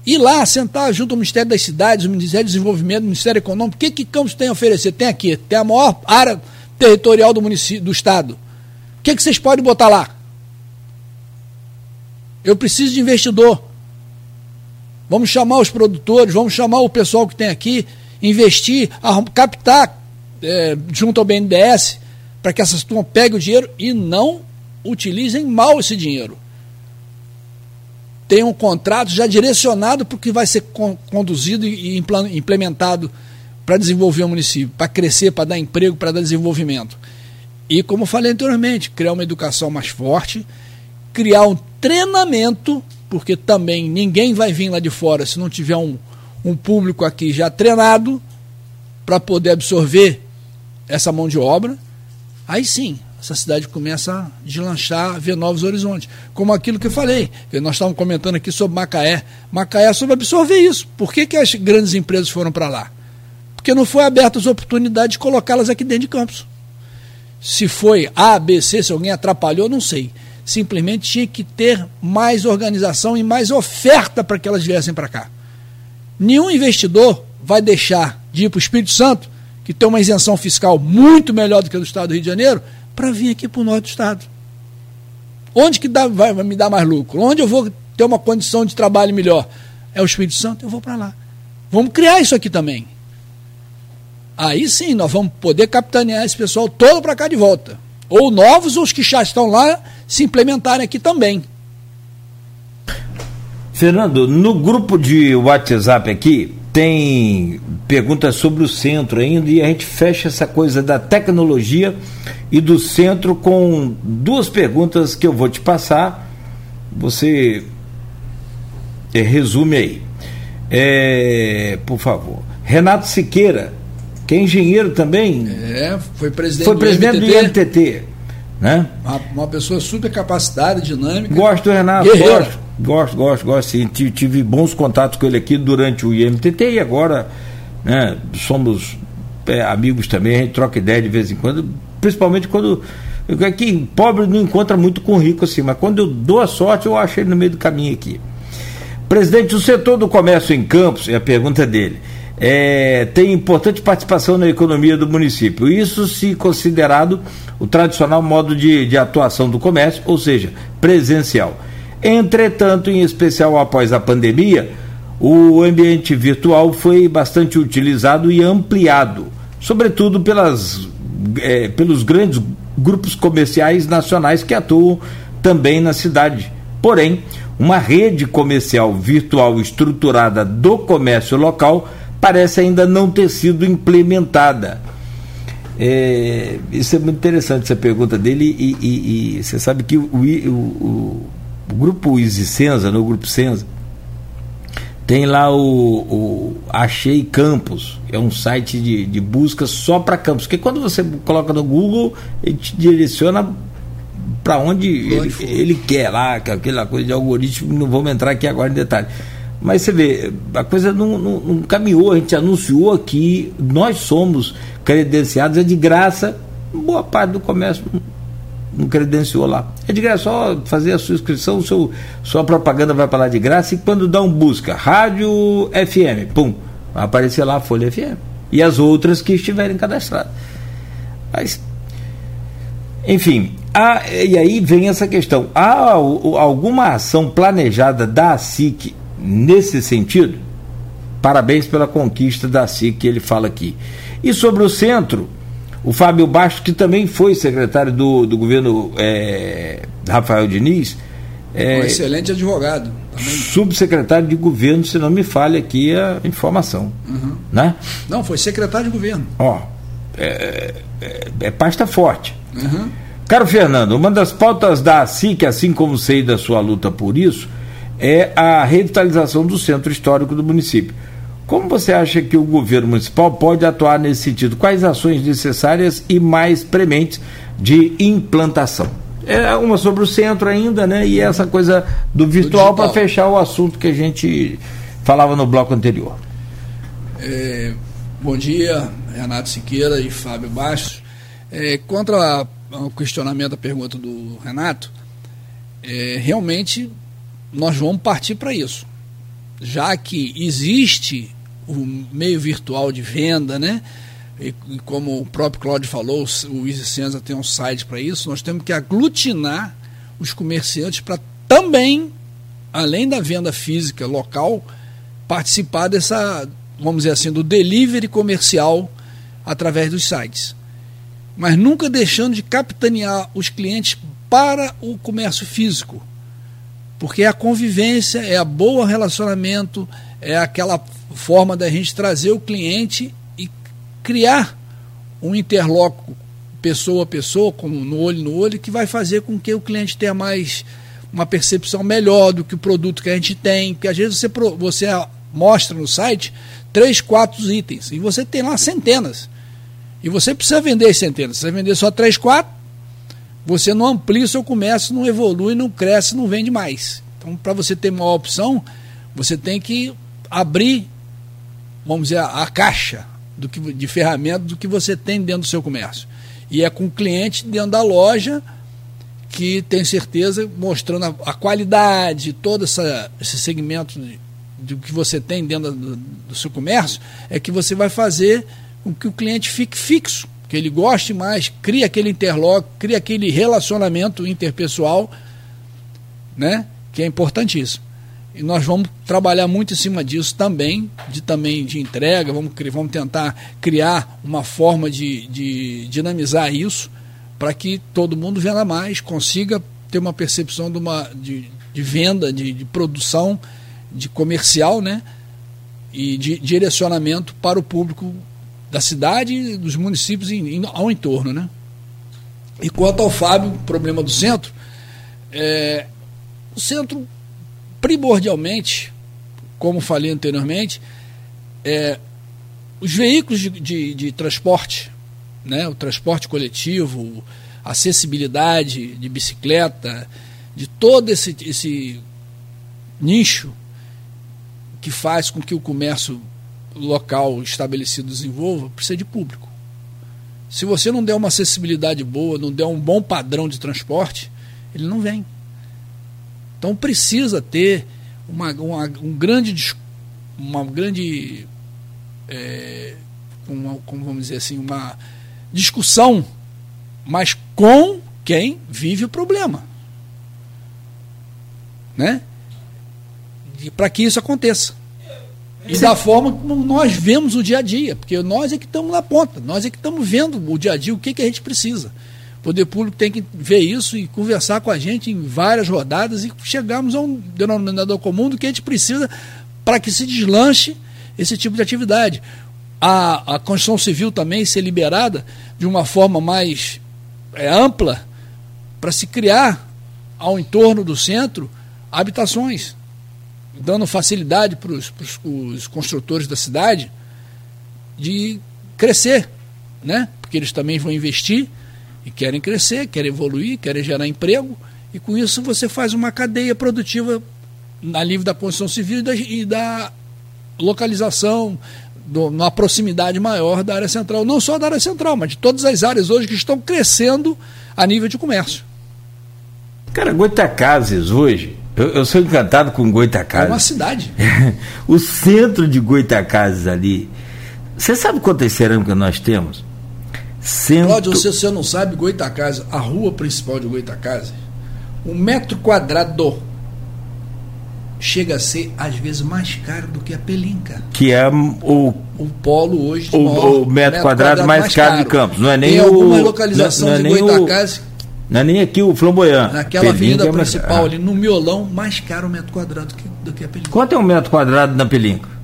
Ir lá, sentar junto ao Ministério das Cidades, o Ministério do Desenvolvimento, o Ministério Econômico, o que, que Campos tem a oferecer? Tem aqui, tem a maior área territorial do município, do Estado. O que, que vocês podem botar lá? Eu preciso de investidor. Vamos chamar os produtores, vamos chamar o pessoal que tem aqui, investir, captar é, junto ao BNDES, para que essas turmas peguem o dinheiro e não utilizem mal esse dinheiro. Tem um contrato já direcionado para o que vai ser conduzido e implementado para desenvolver o município, para crescer, para dar emprego, para dar desenvolvimento. E, como falei anteriormente, criar uma educação mais forte, criar um treinamento, porque também ninguém vai vir lá de fora se não tiver um, um público aqui já treinado para poder absorver essa mão de obra. Aí sim, essa cidade começa a deslanchar, ver novos horizontes. Como aquilo que eu falei, que nós estávamos comentando aqui sobre Macaé. Macaé soube absorver isso. Por que, que as grandes empresas foram para lá? Porque não foi abertas as oportunidades de colocá-las aqui dentro de campos. Se foi A, B, C, se alguém atrapalhou, não sei simplesmente tinha que ter mais organização e mais oferta para que elas viessem para cá. Nenhum investidor vai deixar de ir para o Espírito Santo, que tem uma isenção fiscal muito melhor do que a do Estado do Rio de Janeiro, para vir aqui para o norte do Estado. Onde que dá, vai, me dar mais lucro? Onde eu vou ter uma condição de trabalho melhor? É o Espírito Santo, eu vou para lá. Vamos criar isso aqui também. Aí sim, nós vamos poder capitanear esse pessoal todo para cá de volta. Ou novos, ou os que já estão lá, se implementarem aqui também. Fernando, no grupo de WhatsApp aqui tem perguntas sobre o centro ainda e a gente fecha essa coisa da tecnologia e do centro com duas perguntas que eu vou te passar. Você é, resume aí. É, por favor. Renato Siqueira, que é engenheiro também. É, foi presidente, foi presidente do IMTT. Do né? Uma, uma, pessoa super capacitada, dinâmica. Gosto do Renato, gosto, gosto, gosto, gosto. Sim. Tive bons contatos com ele aqui durante o IMTT e agora né, somos é, amigos também, a gente troca ideia de vez em quando, principalmente quando. É que pobre não encontra muito com rico assim, mas quando eu dou a sorte, eu acho ele no meio do caminho aqui. Presidente, o setor do comércio em Campos, é a pergunta dele, é, tem importante participação na economia do município. Isso se considerado o tradicional modo de, de atuação do comércio, ou seja, presencial. Entretanto, em especial após a pandemia, o ambiente virtual foi bastante utilizado e ampliado, sobretudo pelas, é, pelos grandes grupos comerciais nacionais que atuam também na cidade. Porém, uma rede comercial virtual estruturada do comércio local parece ainda não ter sido implementada. É, isso é muito interessante essa pergunta dele e, e, e você sabe que o, o, o, o grupo Easy Senza, no grupo Senza, tem lá o, o Achei Campos, é um site de, de busca só para campos. Porque quando você coloca no Google, ele te direciona para onde ele, ele, quer lá, aquela coisa de algoritmo, não vamos entrar aqui agora em detalhe. Mas você vê, a coisa não, não, não caminhou, a gente anunciou aqui, nós somos credenciados, é de graça, boa parte do comércio não credenciou lá. É de graça, só fazer a sua inscrição, seu, sua propaganda vai para lá de graça e quando dá um busca, rádio FM, pum, vai aparecer lá a Folha FM. E as outras que estiverem cadastradas. Mas, enfim, há, e aí vem essa questão. Há alguma ação planejada da SIC nesse sentido? Parabéns pela conquista da SIC ele fala aqui. E sobre o centro, o Fábio Bastos, que também foi secretário do, do governo é, Rafael Diniz. É, um excelente advogado. Também. Subsecretário de governo, se não me falha aqui a informação. Uhum. Né? Não, foi secretário de governo. Ó, é, é, é pasta forte. Uhum. Caro Fernando, uma das pautas da ASIC, assim como sei da sua luta por isso, é a revitalização do centro histórico do município. Como você acha que o governo municipal pode atuar nesse sentido? Quais ações necessárias e mais prementes de implantação? É uma sobre o centro ainda, né? E essa coisa do virtual para fechar o assunto que a gente falava no bloco anterior. É, bom dia, Renato Siqueira e Fábio Bastos. É, contra o questionamento da pergunta do Renato, é, realmente nós vamos partir para isso. Já que existe o meio virtual de venda, né? E, e como o próprio Claudio falou, o Easy Senza tem um site para isso, nós temos que aglutinar os comerciantes para também, além da venda física local, participar dessa, vamos dizer assim, do delivery comercial através dos sites. Mas nunca deixando de capitanear os clientes para o comércio físico. Porque é a convivência, é a boa relacionamento, é aquela forma da gente trazer o cliente e criar um interloco pessoa a pessoa, como no olho no olho, que vai fazer com que o cliente tenha mais uma percepção melhor do que o produto que a gente tem, porque às vezes você, você mostra no site três, quatro itens e você tem lá centenas. E você precisa vender centenas. Se você vender só três, quatro, você não amplia o seu comércio, não evolui, não cresce, não vende mais. Então, para você ter uma opção, você tem que abrir vamos dizer, a, caixa do que, de ferramentas do que você tem dentro do seu comércio. E é com o cliente dentro da loja que tem certeza, mostrando a, a qualidade, todo essa, esse segmento de, do que você tem dentro do, do, seu comércio, é que você vai fazer com que o cliente fique fixo, que ele goste mais, crie aquele interlock, crie aquele relacionamento interpessoal, né? que é importantíssimo. E nós vamos trabalhar muito em cima disso também, de também de entrega, vamos, vamos tentar criar uma forma de, de dinamizar isso para que todo mundo venda mais, consiga ter uma percepção de, uma, de, de venda, de, de produção, de comercial, né? E de direcionamento para o público da cidade e dos municípios em, em, ao entorno, né? E quanto ao Fábio, problema do centro, é, o centro primordialmente, como falei anteriormente, é, os veículos de, de, de transporte, né, o transporte coletivo, acessibilidade de bicicleta, de todo esse, esse nicho que faz com que o comércio local estabelecido desenvolva, precisa de público. Se você não der uma acessibilidade boa, não der um bom padrão de transporte, ele não vem. Então precisa ter uma, uma, um grande, uma grande é, uma, como vamos dizer assim, uma discussão, mas com quem vive o problema. Né? Para que isso aconteça. E da forma como nós vemos o dia a dia, porque nós é que estamos na ponta, nós é que estamos vendo o dia a dia, o que, que a gente precisa. Poder público tem que ver isso e conversar com a gente em várias rodadas e chegarmos a um denominador comum do que a gente precisa para que se deslanche esse tipo de atividade. A, a construção civil também ser liberada de uma forma mais é, ampla para se criar ao entorno do centro habitações dando facilidade para os construtores da cidade de crescer, né? Porque eles também vão investir e querem crescer, querem evoluir, querem gerar emprego, e com isso você faz uma cadeia produtiva na livre da construção civil e da, e da localização, do, na proximidade maior da área central, não só da área central, mas de todas as áreas hoje que estão crescendo a nível de comércio. Cara, Goitacazes hoje eu, eu sou encantado com Goitacazes. É uma cidade. o centro de Goitacazes ali. Você sabe quantas cerâmicas nós temos? Cento... Cláudio, se você não sabe, Goitacazes, a rua principal de Goitacazes, um metro quadrado chega a ser, às vezes, mais caro do que a Pelinca. Que é o. O polo hoje. O, maior, o metro, metro quadrado, quadrado, mais, mais caro, caro, de Campos. Não é nem Tem o. algumas localizações não, não é de Goitacazes não é nem aqui o Flamboyant. Naquela avenida é principal, ah. ali no Miolão, mais caro o metro quadrado do que, do que a Pelinca. Quanto é um metro quadrado na Pelinca?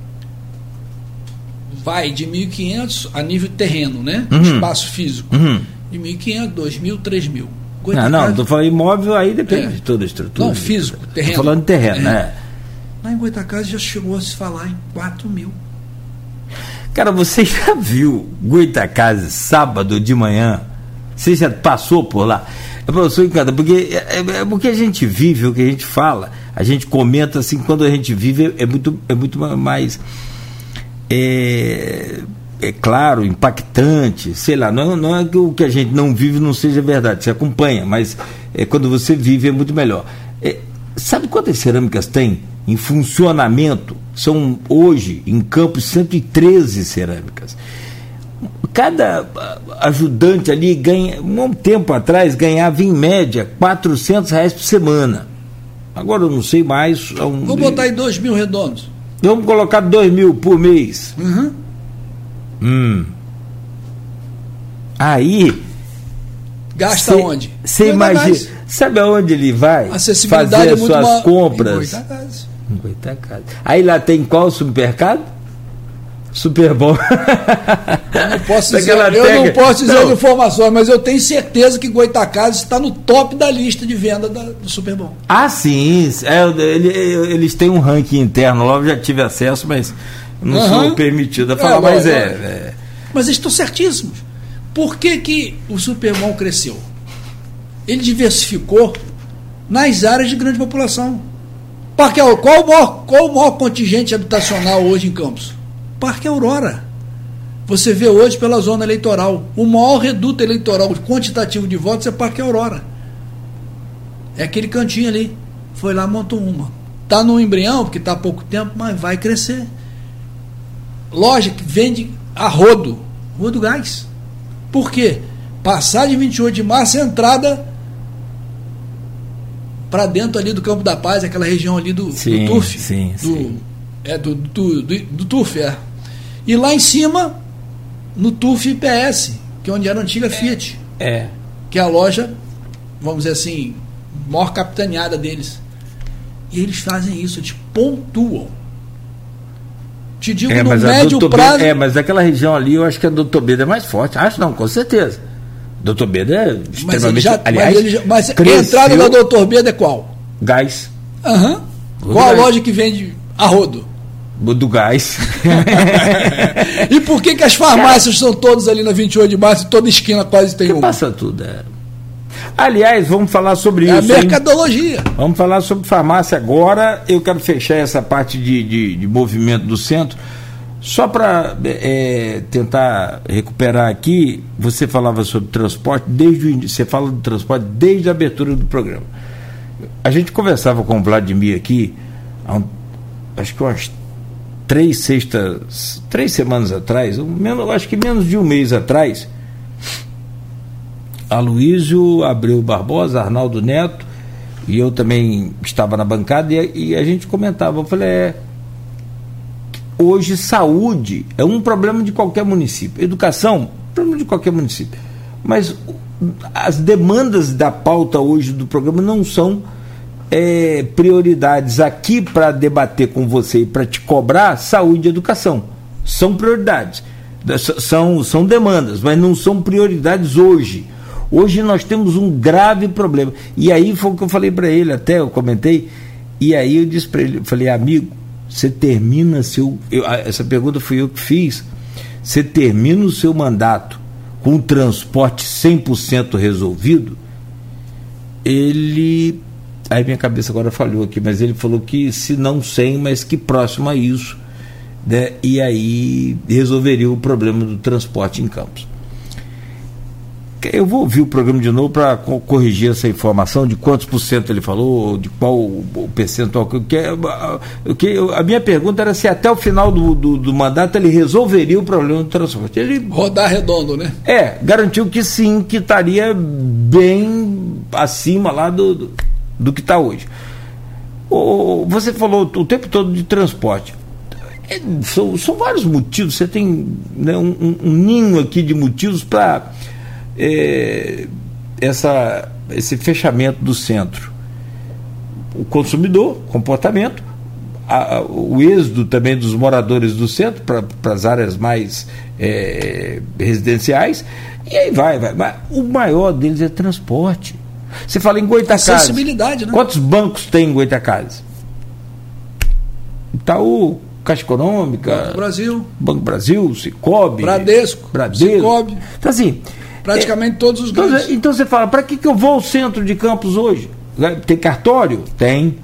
Vai de 1.500 a nível terreno, né? Uhum. Espaço físico. Uhum. De 1.500, 2.000, 3.000. Não, não, estou falando imóvel, aí depende é. de toda a estrutura. Não, físico, terreno. Estou falando de terreno, é. né? Lá em Goitacazes já chegou a se falar em 4 mil. Cara, você já viu Goitacazes sábado de manhã? Você já passou por lá? É professor encanta, porque é, é, é, porque a gente vive o que a gente fala, a gente comenta assim, quando a gente vive é muito, é muito mais é, é claro, impactante, sei lá, não, não é que o que a gente não vive não seja verdade, você acompanha, mas é, quando você vive é muito melhor. É, sabe quantas cerâmicas tem em funcionamento? São hoje em Campos 113 cerâmicas cada ajudante ali ganha, um tempo atrás ganhava em média 400 reais por semana. Agora eu não sei mais. É um, Vou botar aí 2 mil redondos. Vamos colocar 2 mil por mês. Uhum. Hum. Aí. Gasta cê, onde? Você imagina. Sabe aonde ele vai fazer é as suas compras? Em Goitacazes. Aí lá tem qual supermercado? Super bom. Eu não posso dizer, eu não posso dizer não. informações, mas eu tenho certeza que Goitacazes está no top da lista de venda da, do Super Bom. Ah, sim. É, ele, eles têm um ranking interno lá, eu já tive acesso, mas não uhum. sou permitido a falar, é, mas é, é, Mas eles estão certíssimos. Por que, que o Superbom cresceu? Ele diversificou nas áreas de grande população. Porque, qual, o maior, qual o maior contingente habitacional hoje em Campos? Parque Aurora. Você vê hoje pela zona eleitoral, o maior reduto eleitoral quantitativo de votos é Parque Aurora. É aquele cantinho ali. Foi lá, montou uma. Está no embrião, porque está há pouco tempo, mas vai crescer. Loja que vende a rodo, rodo gás. Por quê? Passar de 28 de março, entrada para dentro ali do Campo da Paz, aquela região ali do, sim, do TUF. Sim, do, sim. É, do, do, do, do TUF, é. E lá em cima, no TUF IPS, que é onde era a antiga Fiat. É. Que é a loja, vamos dizer assim, maior capitaneada deles. E eles fazem isso, eles pontuam. Te digo é, no médio prazo. é, mas aquela região ali eu acho que a Doutor Beda é mais forte. Acho não, com certeza. Doutor Beda é extremamente. Mas, ele já, aliás, mas, ele já, mas a entrada da Doutor Beda é qual? Gás. Aham. Uhum. Qual a loja que vende a rodo? Do gás. e por que, que as farmácias Cara, são todas ali na 28 de março e toda esquina quase tem uma? Passa tudo, é. Aliás, vamos falar sobre é isso. A mercadologia. Hein? Vamos falar sobre farmácia agora. Eu quero fechar essa parte de, de, de movimento do centro. Só para é, tentar recuperar aqui, você falava sobre transporte desde você fala do transporte desde a abertura do programa. A gente conversava com o Vladimir aqui um, acho que umas três sextas, três semanas atrás, menos, acho que menos de um mês atrás, Aloísio Abreu Barbosa, Arnaldo Neto, e eu também estava na bancada e, e a gente comentava, eu falei, é, hoje saúde é um problema de qualquer município, educação, problema de qualquer município. Mas as demandas da pauta hoje do programa não são é, prioridades aqui para debater com você e para te cobrar saúde e educação. São prioridades, são, são demandas, mas não são prioridades hoje. Hoje nós temos um grave problema. E aí foi o que eu falei para ele, até eu comentei, e aí eu disse para ele, eu falei, amigo, você termina seu. Eu, essa pergunta fui eu que fiz. Você termina o seu mandato com o transporte 100% resolvido? Ele Aí minha cabeça agora falhou aqui, mas ele falou que se não 100, mas que próximo a isso, né? e aí resolveria o problema do transporte em Campos. Eu vou ouvir o programa de novo para corrigir essa informação de quantos por cento ele falou, de qual o percentual. Que, é, que, a minha pergunta era se até o final do, do, do, mandato ele resolveria o problema do transporte. Ele, Rodar redondo, né? É, garantiu que sim, que estaria bem acima lá do, do do que está hoje. O, você falou o tempo todo de transporte. É, são, são, vários motivos, você tem né, um, um, ninho aqui de motivos para é, essa, esse fechamento do centro. O consumidor, comportamento, a, o êxodo também dos moradores do centro para as áreas mais é, residenciais, e aí vai, vai. Mas o maior deles é transporte. Você fala em Goitacazes. Acessibilidade, né? Quantos bancos tem em Goitacazes? Itaú, Caixa Econômica. Banco Brasil. Banco Brasil, Cicobi. Bradesco. Bradesco. Cicobi. Então, assim. Praticamente é, todos os então, grandes. Então você fala, para que, que eu vou ao centro de Campos hoje? Tem cartório? Tem.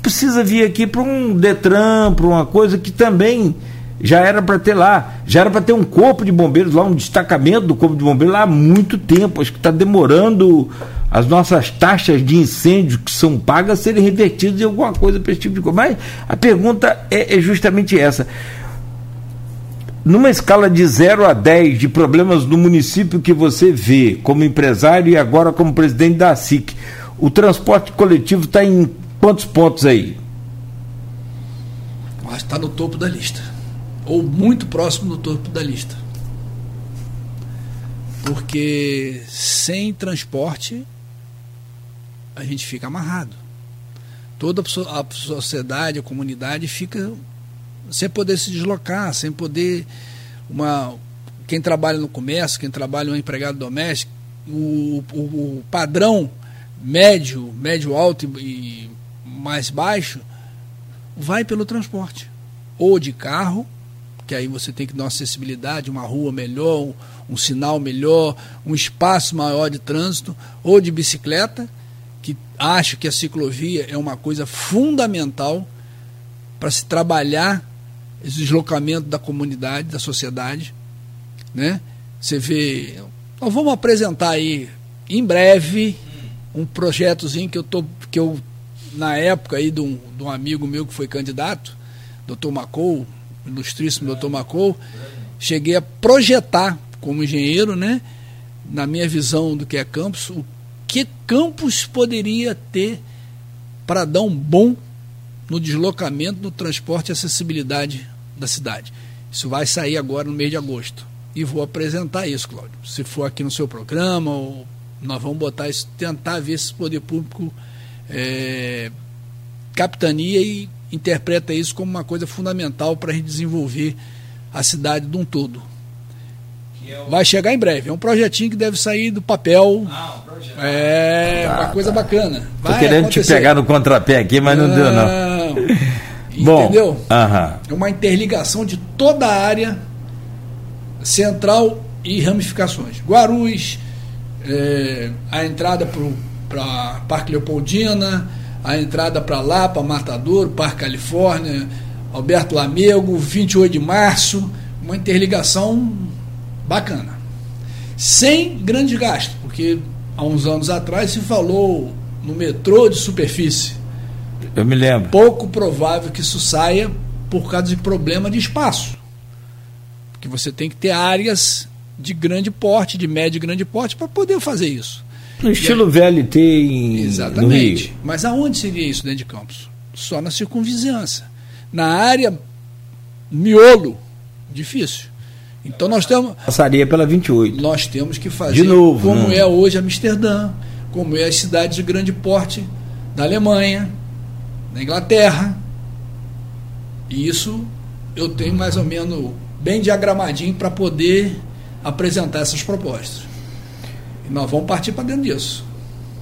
Precisa vir aqui para um Detran, para uma coisa que também já era para ter lá, já era para ter um corpo de bombeiros lá, um destacamento do corpo de bombeiros lá há muito tempo. Acho que está demorando as nossas taxas de incêndio que são pagas serem revertidas em alguma coisa para esse tipo de coisa. Mas a pergunta é, é justamente essa. Numa escala de 0 a 10 de problemas no município que você vê como empresário e agora como presidente da SIC, o transporte coletivo está em quantos pontos aí? Está no topo da lista ou muito próximo do topo da lista. Porque sem transporte a gente fica amarrado. Toda a sociedade, a comunidade fica sem poder se deslocar, sem poder uma quem trabalha no comércio, quem trabalha no empregado doméstico, o, o, o padrão médio, médio alto e, e mais baixo vai pelo transporte, ou de carro que aí você tem que dar uma acessibilidade, uma rua melhor, um, um sinal melhor, um espaço maior de trânsito, ou de bicicleta, que acho que a ciclovia é uma coisa fundamental para se trabalhar esse deslocamento da comunidade, da sociedade, né? Você vê, nós vamos apresentar aí em breve um projetozinho que eu tô que eu na época aí de um, de um amigo meu que foi candidato, Dr. Macou, ilustríssimo doutor Macou, cheguei a projetar como engenheiro, né, na minha visão do que é campus, o que campus poderia ter para dar um bom no deslocamento, no transporte e acessibilidade da cidade. Isso vai sair agora no mês de agosto. E vou apresentar isso, Cláudio. Se for aqui no seu programa, ou nós vamos botar isso, tentar ver se o poder público é, capitania e interpreta isso como uma coisa fundamental para a gente desenvolver a cidade de um todo. É Vai chegar em breve. É um projetinho que deve sair do papel. Ah, um projeto. É tá, uma coisa tá. bacana. Vai Tô querendo acontecer. te pegar no contrapé aqui, mas não, não deu, não. Bom, Entendeu? Uh -huh. É uma interligação de toda a área central e ramificações. Guarulhos, é, a entrada para Parque Leopoldina, a entrada para lá, para Matador, Parque Califórnia, Alberto Lamego, 28 de março, uma interligação bacana. Sem grande gasto, porque há uns anos atrás se falou no metrô de superfície. Eu me lembro. Pouco provável que isso saia por causa de problema de espaço. Porque você tem que ter áreas de grande porte, de médio e grande porte, para poder fazer isso. No estilo VLT em Exatamente. Mas aonde seria isso dentro de Campos? Só na circunvizinhança. Na área miolo, difícil. Então nós temos. Passaria pela 28. Nós temos que fazer de novo, como né? é hoje Amsterdã, como é as cidades de grande porte da Alemanha, da Inglaterra. E isso eu tenho mais ou menos bem diagramadinho para poder apresentar essas propostas. Nós vamos partir para dentro disso.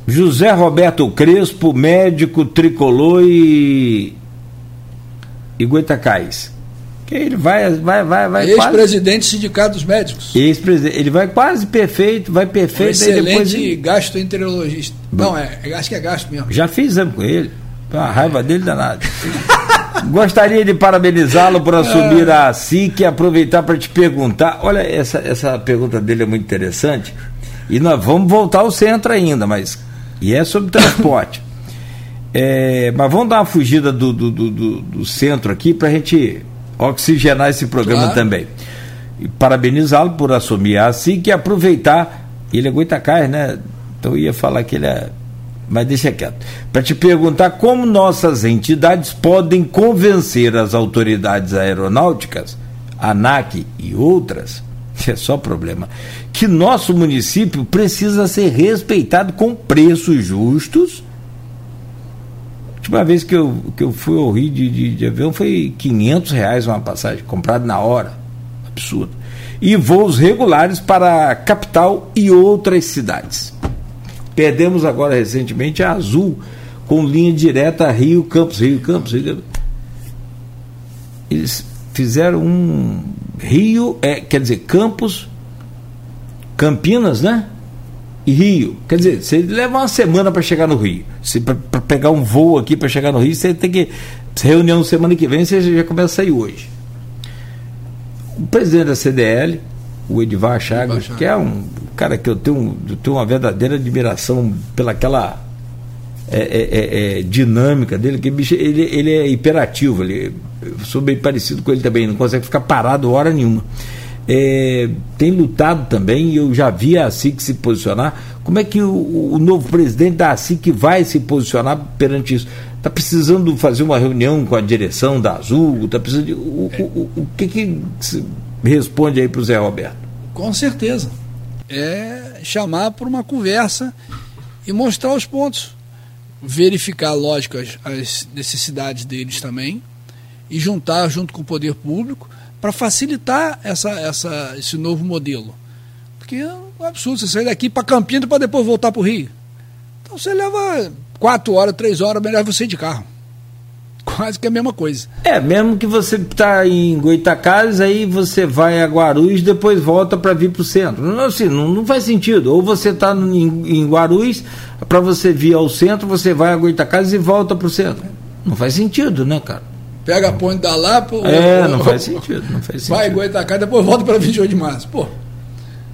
José Roberto Crespo, médico tricolor e, e Goitacás. Que ele vai, vai, vai, vai. Ex-presidente do Sindicato dos Médicos. Ex-presidente. Ele vai quase perfeito, vai perfeito. Um excelente depois... gastroenterologista. Não, é, acho que é gasto mesmo. Já fiz exame com ele. A raiva dele danada. Gostaria de parabenizá-lo por assumir é. a SIC e aproveitar para te perguntar. Olha, essa, essa pergunta dele é muito interessante. E nós vamos voltar ao centro ainda, mas. E é sobre transporte. É, mas vamos dar uma fugida do, do, do, do centro aqui para a gente oxigenar esse programa claro. também. E parabenizá-lo por assumir a SIC e aproveitar. Ele é Goitacás, né? Então eu ia falar que ele é mas deixa quieto. Para te perguntar como nossas entidades podem convencer as autoridades aeronáuticas, ANAC e outras, é só problema, que nosso município precisa ser respeitado com preços justos. A última vez que eu, que eu fui ao Rio de, de, de avião foi 500 reais uma passagem, comprada na hora. Absurdo. E voos regulares para a capital e outras cidades. Perdemos agora recentemente a Azul, com linha direta Rio Campos, Rio Campos. Rio. Eles fizeram um Rio, é, quer dizer, Campos, Campinas, né? E Rio. Quer dizer, você leva uma semana para chegar no Rio. Para pegar um voo aqui para chegar no Rio, você tem que. Reunião semana que vem, você já começa a sair hoje. O presidente da CDL, o Edivar Chagas, que é um cara que eu tenho, eu tenho uma verdadeira admiração pelaquela é, é, é, é, dinâmica dele, que bicho, ele, ele é hiperativo, ele, eu sou bem parecido com ele também, não consegue ficar parado hora nenhuma. É, tem lutado também, eu já vi a SIC se posicionar. Como é que o, o novo presidente da SIC vai se posicionar perante isso? Está precisando fazer uma reunião com a direção da Azul? Está precisando de, o, o, o, o que, que responde aí para o Zé Roberto? Com certeza é chamar para uma conversa e mostrar os pontos. Verificar, lógico, as, as necessidades deles também e juntar junto com o poder público para facilitar essa, essa, esse novo modelo. Porque é um absurdo você sair daqui para Campinas para depois voltar para o Rio. Então você leva quatro horas, três horas, melhor você ir de carro quase que a mesma coisa. É, mesmo que você está em Goitacazes, aí você vai a Guarulhos depois volta para vir para o centro. Não, assim, não, não faz sentido. Ou você está em, em Guarulhos, para você vir ao centro, você vai a Goitacazes e volta para o centro. Não faz sentido, né, cara? Pega a ponte da Lapa. É, ou, não faz sentido. Não faz sentido. Vai Goitacazes, depois volta para 28 de março. Pô.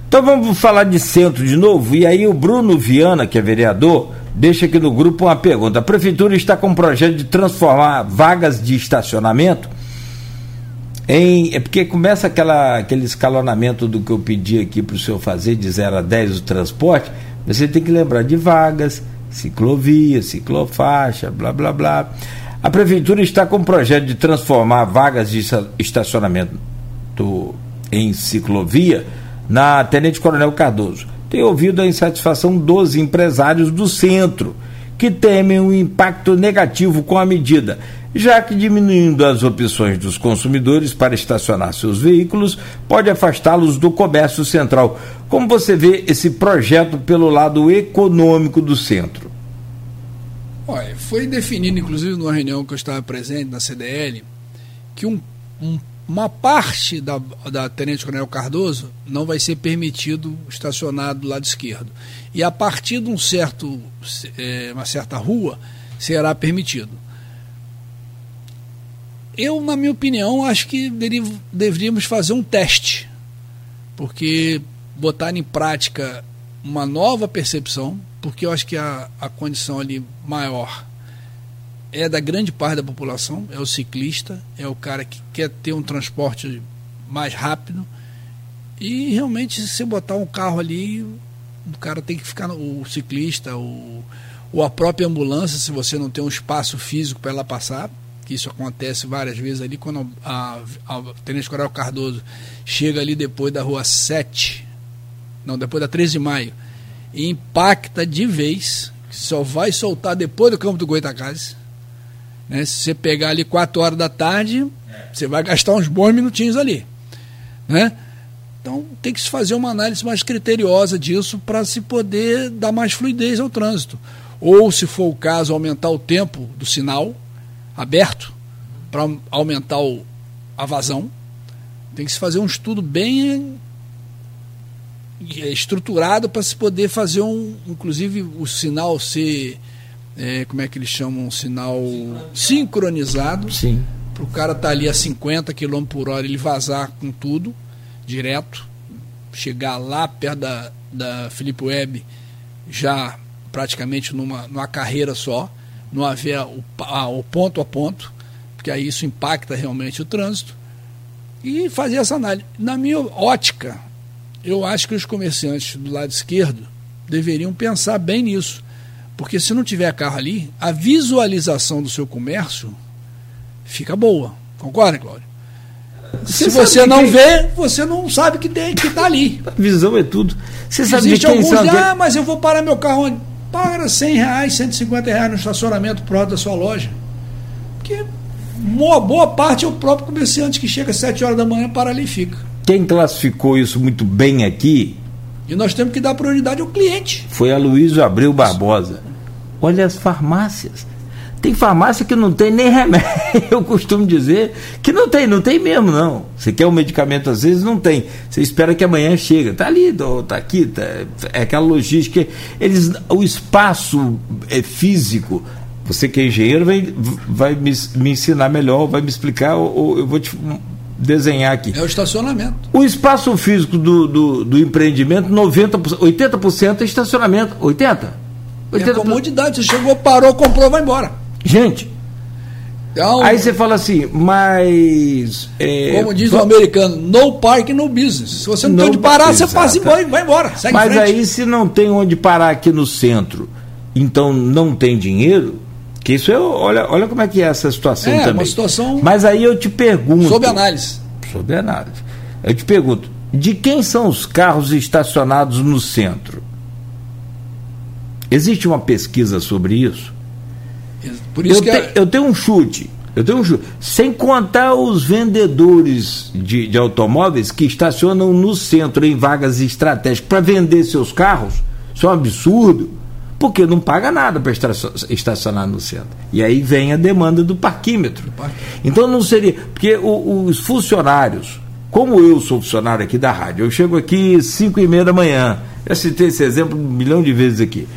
Então vamos falar de centro de novo. E aí o Bruno Viana, que é vereador, deixa aqui no grupo uma pergunta. A prefeitura está com um projeto de transformar vagas de estacionamento em. É porque começa aquela, aquele escalonamento do que eu pedi aqui para o senhor fazer, de 0 a 10 o transporte. Você tem que lembrar de vagas, ciclovia, ciclofaixa, blá blá blá. A prefeitura está com um projeto de transformar vagas de estacionamento em ciclovia na Tenente Coronel Cardoso tem ouvido a insatisfação dos empresários do centro, que temem um impacto negativo com a medida, já que diminuindo as opções dos consumidores para estacionar seus veículos pode afastá-los do comércio central. Como você vê esse projeto pelo lado econômico do centro? Olha, foi definido, inclusive, numa reunião que eu estava presente na CDL, que um, um uma parte da, da Tenente Coronel Cardoso não vai ser permitido estacionar do lado esquerdo. E a partir de um certo, é, uma certa rua será permitido. Eu, na minha opinião, acho que deveríamos fazer um teste, porque botar em prática uma nova percepção, porque eu acho que a, a condição ali maior é da grande parte da população, é o ciclista, é o cara que quer ter um transporte mais rápido. E realmente, se você botar um carro ali, o cara tem que ficar, o ciclista, o, ou a própria ambulância, se você não tem um espaço físico para ela passar, que isso acontece várias vezes ali, quando a, a, a Tenente Coral Cardoso chega ali depois da rua 7, não, depois da 13 de maio, e impacta de vez, só vai soltar depois do campo do Goitacazes. Né? Se você pegar ali 4 horas da tarde, você vai gastar uns bons minutinhos ali. Né? Então tem que se fazer uma análise mais criteriosa disso para se poder dar mais fluidez ao trânsito. Ou, se for o caso, aumentar o tempo do sinal aberto para aumentar o, a vazão. Tem que se fazer um estudo bem é, estruturado para se poder fazer um, inclusive o sinal ser, é, como é que eles chamam, um sinal sincronizado. Sim. Para o cara estar tá ali a 50 km por hora, ele vazar com tudo, direto, chegar lá perto da, da Felipe Web, já praticamente numa, numa carreira só, não haver o, a, o ponto a ponto, porque aí isso impacta realmente o trânsito, e fazer essa análise. Na minha ótica, eu acho que os comerciantes do lado esquerdo deveriam pensar bem nisso. Porque se não tiver carro ali, a visualização do seu comércio fica boa. Concorda, Cláudio? Você se você não tem... vê, você não sabe que tem que tá ali. Visão é tudo. Você sabe Existe alguns, sabe... ah, mas eu vou parar meu carro onde? Paga 100 reais, 150 reais no estacionamento próximo da sua loja. Porque uma boa parte é o próprio comerciante que chega às 7 horas da manhã, para ali e fica. Quem classificou isso muito bem aqui. E nós temos que dar prioridade ao cliente. Foi a Luiz Abreu Barbosa. Olha as farmácias. Tem farmácia que não tem nem remédio. Eu costumo dizer que não tem, não tem mesmo, não. Você quer um medicamento, às vezes não tem. Você espera que amanhã chega. Está ali, está aqui, tá, é aquela logística. Eles, o espaço é físico. Você que é engenheiro vai, vai me, me ensinar melhor, vai me explicar, ou, ou eu vou te desenhar aqui. É o estacionamento. O espaço físico do, do, do empreendimento, 90%, 80% é estacionamento. 80%? 80%. É comodidade. Você chegou, parou, comprou, vai embora. Gente. Então, aí você fala assim, mas. É, como diz o americano, no park, no business. Se você não, não tem onde parar, você passa e vai embora. mas aí, se não tem onde parar aqui no centro, então não tem dinheiro, que isso é, olha, olha como é que é essa situação é, também. Uma situação. Mas aí eu te pergunto. Sob análise. Sob análise. Eu te pergunto, de quem são os carros estacionados no centro? Existe uma pesquisa sobre isso? Por isso eu, que te, é... eu tenho um chute. Eu tenho um chute. Sem contar os vendedores de, de automóveis que estacionam no centro em vagas estratégicas para vender seus carros. Isso é um absurdo porque não paga nada para estacionar no centro. E aí vem a demanda do parquímetro. Então não seria. Porque os funcionários, como eu sou funcionário aqui da rádio, eu chego aqui 5 e meia da manhã. Eu citei esse exemplo um milhão de vezes aqui.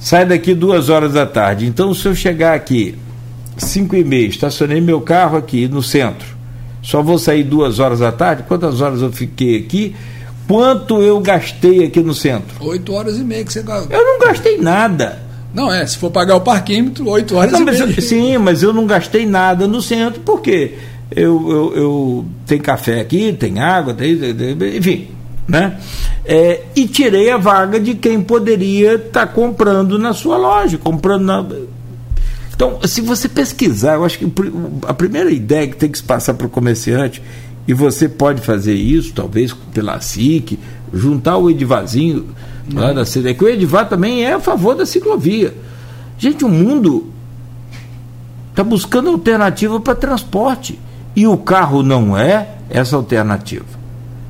Sai daqui duas horas da tarde. Então, se eu chegar aqui 5 e meia, estacionei meu carro aqui no centro, só vou sair duas horas da tarde, quantas horas eu fiquei aqui? Quanto eu gastei aqui no centro? Oito horas e meia que você gastou. Eu não gastei nada. Não, é, se for pagar o parquímetro, oito horas não, e meia. Eu, sim, mas eu não gastei nada no centro, porque eu, eu, eu tem café aqui, tem água, tem, enfim, né? É, e tirei a vaga de quem poderia estar tá comprando na sua loja, comprando na. Então, se você pesquisar, eu acho que a primeira ideia que tem que se passar para o comerciante e você pode fazer isso, talvez pela SIC, juntar o Edivazinho lá da cidade. Que o Edivar também é a favor da ciclovia. Gente, o mundo está buscando alternativa para transporte. E o carro não é essa alternativa.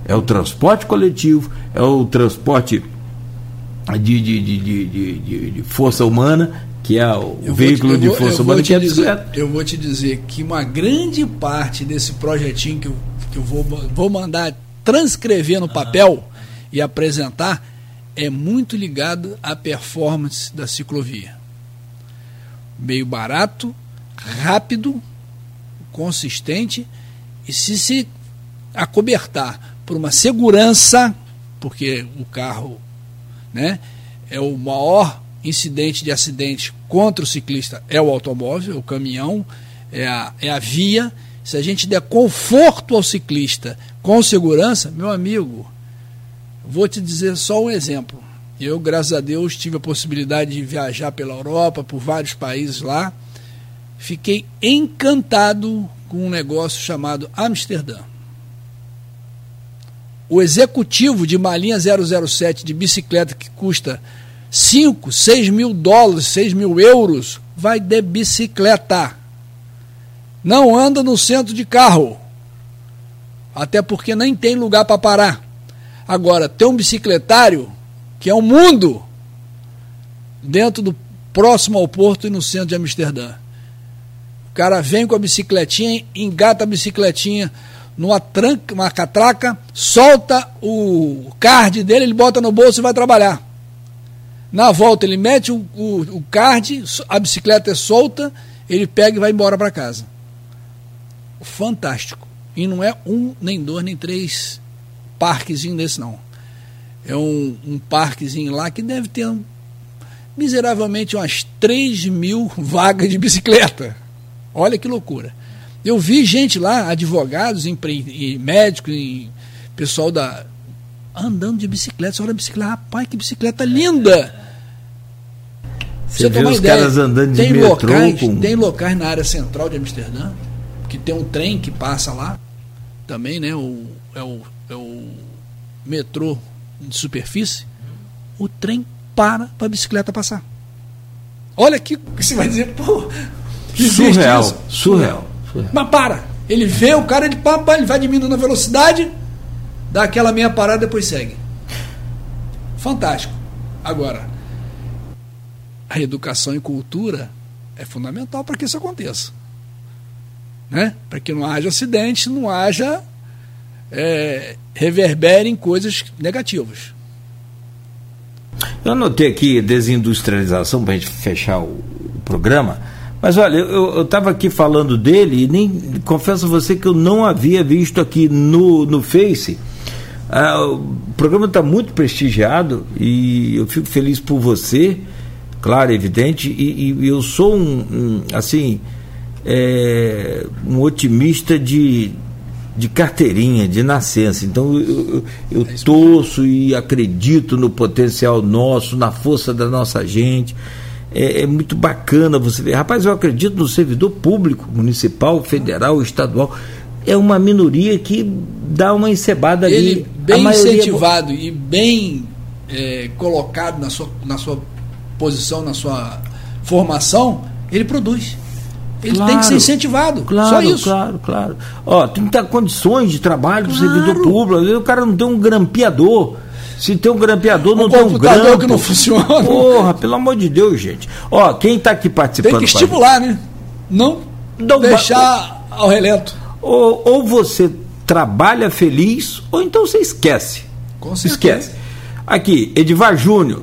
É o transporte coletivo, é o transporte de, de, de, de, de força humana, que é o eu veículo te, de força humana que é dizer, Eu vou te dizer que uma grande parte desse projetinho que eu que eu vou, vou mandar transcrever no papel e apresentar, é muito ligado à performance da ciclovia. Meio barato, rápido, consistente e se se acobertar por uma segurança, porque o carro né, é o maior incidente de acidente contra o ciclista é o automóvel, o caminhão, é a, é a via. Se a gente der conforto ao ciclista com segurança, meu amigo, vou te dizer só um exemplo. Eu, graças a Deus, tive a possibilidade de viajar pela Europa, por vários países lá. Fiquei encantado com um negócio chamado Amsterdã. O executivo de uma linha 007 de bicicleta que custa 5, 6 mil dólares, 6 mil euros, vai de bicicleta. Não anda no centro de carro. Até porque nem tem lugar para parar. Agora, tem um bicicletário que é um mundo dentro do próximo ao porto e no centro de Amsterdã. O cara vem com a bicicletinha, engata a bicicletinha numa tranca, uma catraca, solta o card dele, ele bota no bolso e vai trabalhar. Na volta ele mete o, o, o card, a bicicleta é solta, ele pega e vai embora para casa. Fantástico. E não é um, nem dois, nem três parquezinho desse não. É um, um parquezinho lá que deve ter um, miseravelmente umas 3 mil vagas de bicicleta. Olha que loucura. Eu vi gente lá, advogados, empre, médicos, pessoal da. andando de bicicleta. Você olha a bicicleta, rapaz, que bicicleta linda! Você, Você vê os ideia, caras andando de tem metrô locais, com... Tem locais na área central de Amsterdã, que tem um trem que passa lá, também, né? O, é, o, é o metrô de superfície. O trem para para a bicicleta passar. Olha que você vai dizer, pô, surreal, surreal, surreal. Mas para. Ele vê o cara, ele, pá, ele vai diminuindo a velocidade, dá aquela meia parada e depois segue. Fantástico. Agora, a educação e cultura é fundamental para que isso aconteça. Né? Para que não haja acidente, não haja é, reverbere em coisas negativas. Eu anotei aqui desindustrialização para a gente fechar o, o programa. Mas olha, eu estava aqui falando dele e nem confesso a você que eu não havia visto aqui no, no Face. Ah, o programa está muito prestigiado e eu fico feliz por você, claro, evidente, e, e eu sou um, um assim é, um otimista de, de carteirinha, de nascença. Então eu, eu, eu torço e acredito no potencial nosso, na força da nossa gente é, é, muito bacana você ver. Rapaz, eu acredito no servidor público, municipal, federal, estadual. É uma minoria que dá uma encebada ali. Ele, bem é incentivado e bem é, colocado na sua, na sua posição, na sua formação, ele produz. Ele claro, tem que ser incentivado. Claro, só isso. Claro, claro. Ó, tem que ter condições de trabalho claro. do servidor público. O cara não tem um grampeador se tem um grampeador, não um tem um grampo. que não funciona. Porra, pelo amor de Deus, gente. Ó, quem está aqui participando. Tem que estimular, né? Não, não deixar ao relento. Ou, ou você trabalha feliz, ou então você esquece. Com certeza. Esquece. Aqui, Edivar Júnior.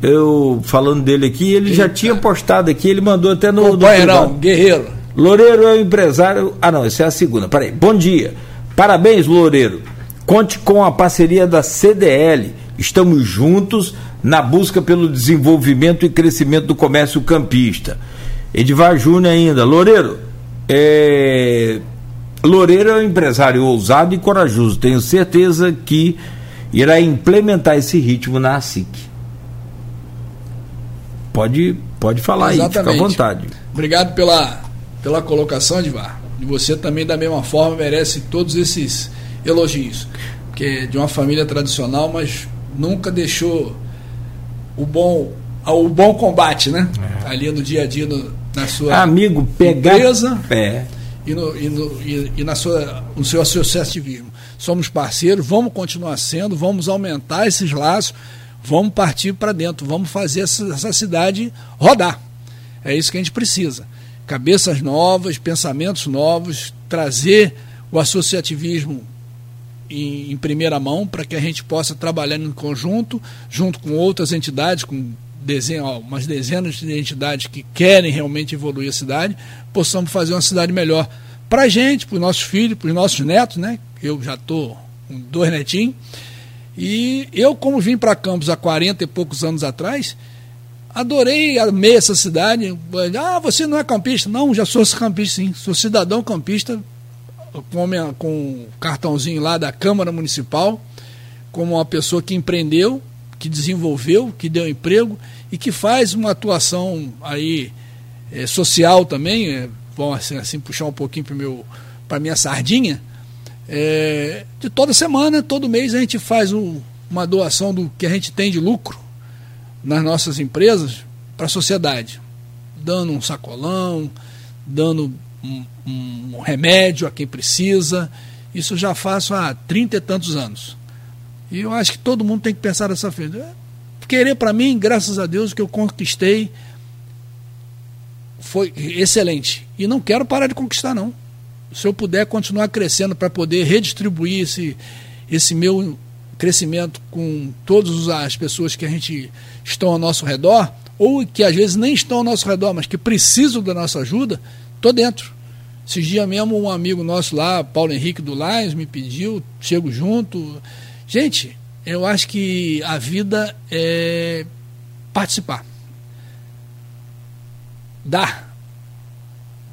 Eu falando dele aqui, ele Eita. já tinha postado aqui, ele mandou até no. Companheirão, guerreiro. Loureiro é o empresário. Ah, não, essa é a segunda. Peraí. Bom dia. Parabéns, Loureiro. Conte com a parceria da CDL. Estamos juntos na busca pelo desenvolvimento e crescimento do comércio campista. Edivar Júnior ainda. Loureiro, é... Loureiro é um empresário ousado e corajoso. Tenho certeza que irá implementar esse ritmo na ASIC. Pode, pode falar Exatamente. aí, fica à vontade. Obrigado pela, pela colocação, Edivar. E você também, da mesma forma, merece todos esses elogios. Que é de uma família tradicional, mas nunca deixou o bom o bom combate, né? É. Ali no dia a dia, no, na sua amigo pegar empresa é. e, no, e, no, e, e, na sua, no seu associativismo. Somos parceiros, vamos continuar sendo, vamos aumentar esses laços, vamos partir para dentro, vamos fazer essa, essa cidade rodar. É isso que a gente precisa. Cabeças novas, pensamentos novos, trazer o associativismo em, em primeira mão para que a gente possa trabalhar em conjunto, junto com outras entidades, com desenho, ó, umas dezenas de entidades que querem realmente evoluir a cidade, possamos fazer uma cidade melhor para a gente, para os nossos filhos, para os nossos netos, né? Eu já estou com dois netinhos. E eu, como vim para Campos há 40 e poucos anos atrás, Adorei, amei essa cidade. Ah, você não é campista? Não, já sou campista, sim. Sou cidadão campista, com, com cartãozinho lá da Câmara Municipal, como uma pessoa que empreendeu, que desenvolveu, que deu emprego e que faz uma atuação aí é, social também. É, bom, assim, assim puxar um pouquinho para meu para minha sardinha. É, de toda semana, todo mês a gente faz um, uma doação do que a gente tem de lucro nas nossas empresas para a sociedade, dando um sacolão, dando um, um, remédio a quem precisa. Isso já faço há trinta e tantos anos. E eu acho que todo mundo tem que pensar dessa forma. É, querer para mim, graças a Deus, o que eu conquistei foi excelente. E não quero parar de conquistar, não. Se eu puder continuar crescendo para poder redistribuir esse, esse meu crescimento com todas as pessoas que a gente estão ao nosso redor, ou que às vezes nem estão ao nosso redor, mas que precisam da nossa ajuda, estou dentro. Esses dias mesmo um amigo nosso lá, Paulo Henrique do Lions, me pediu, chego junto. Gente, eu acho que a vida é participar. Dar.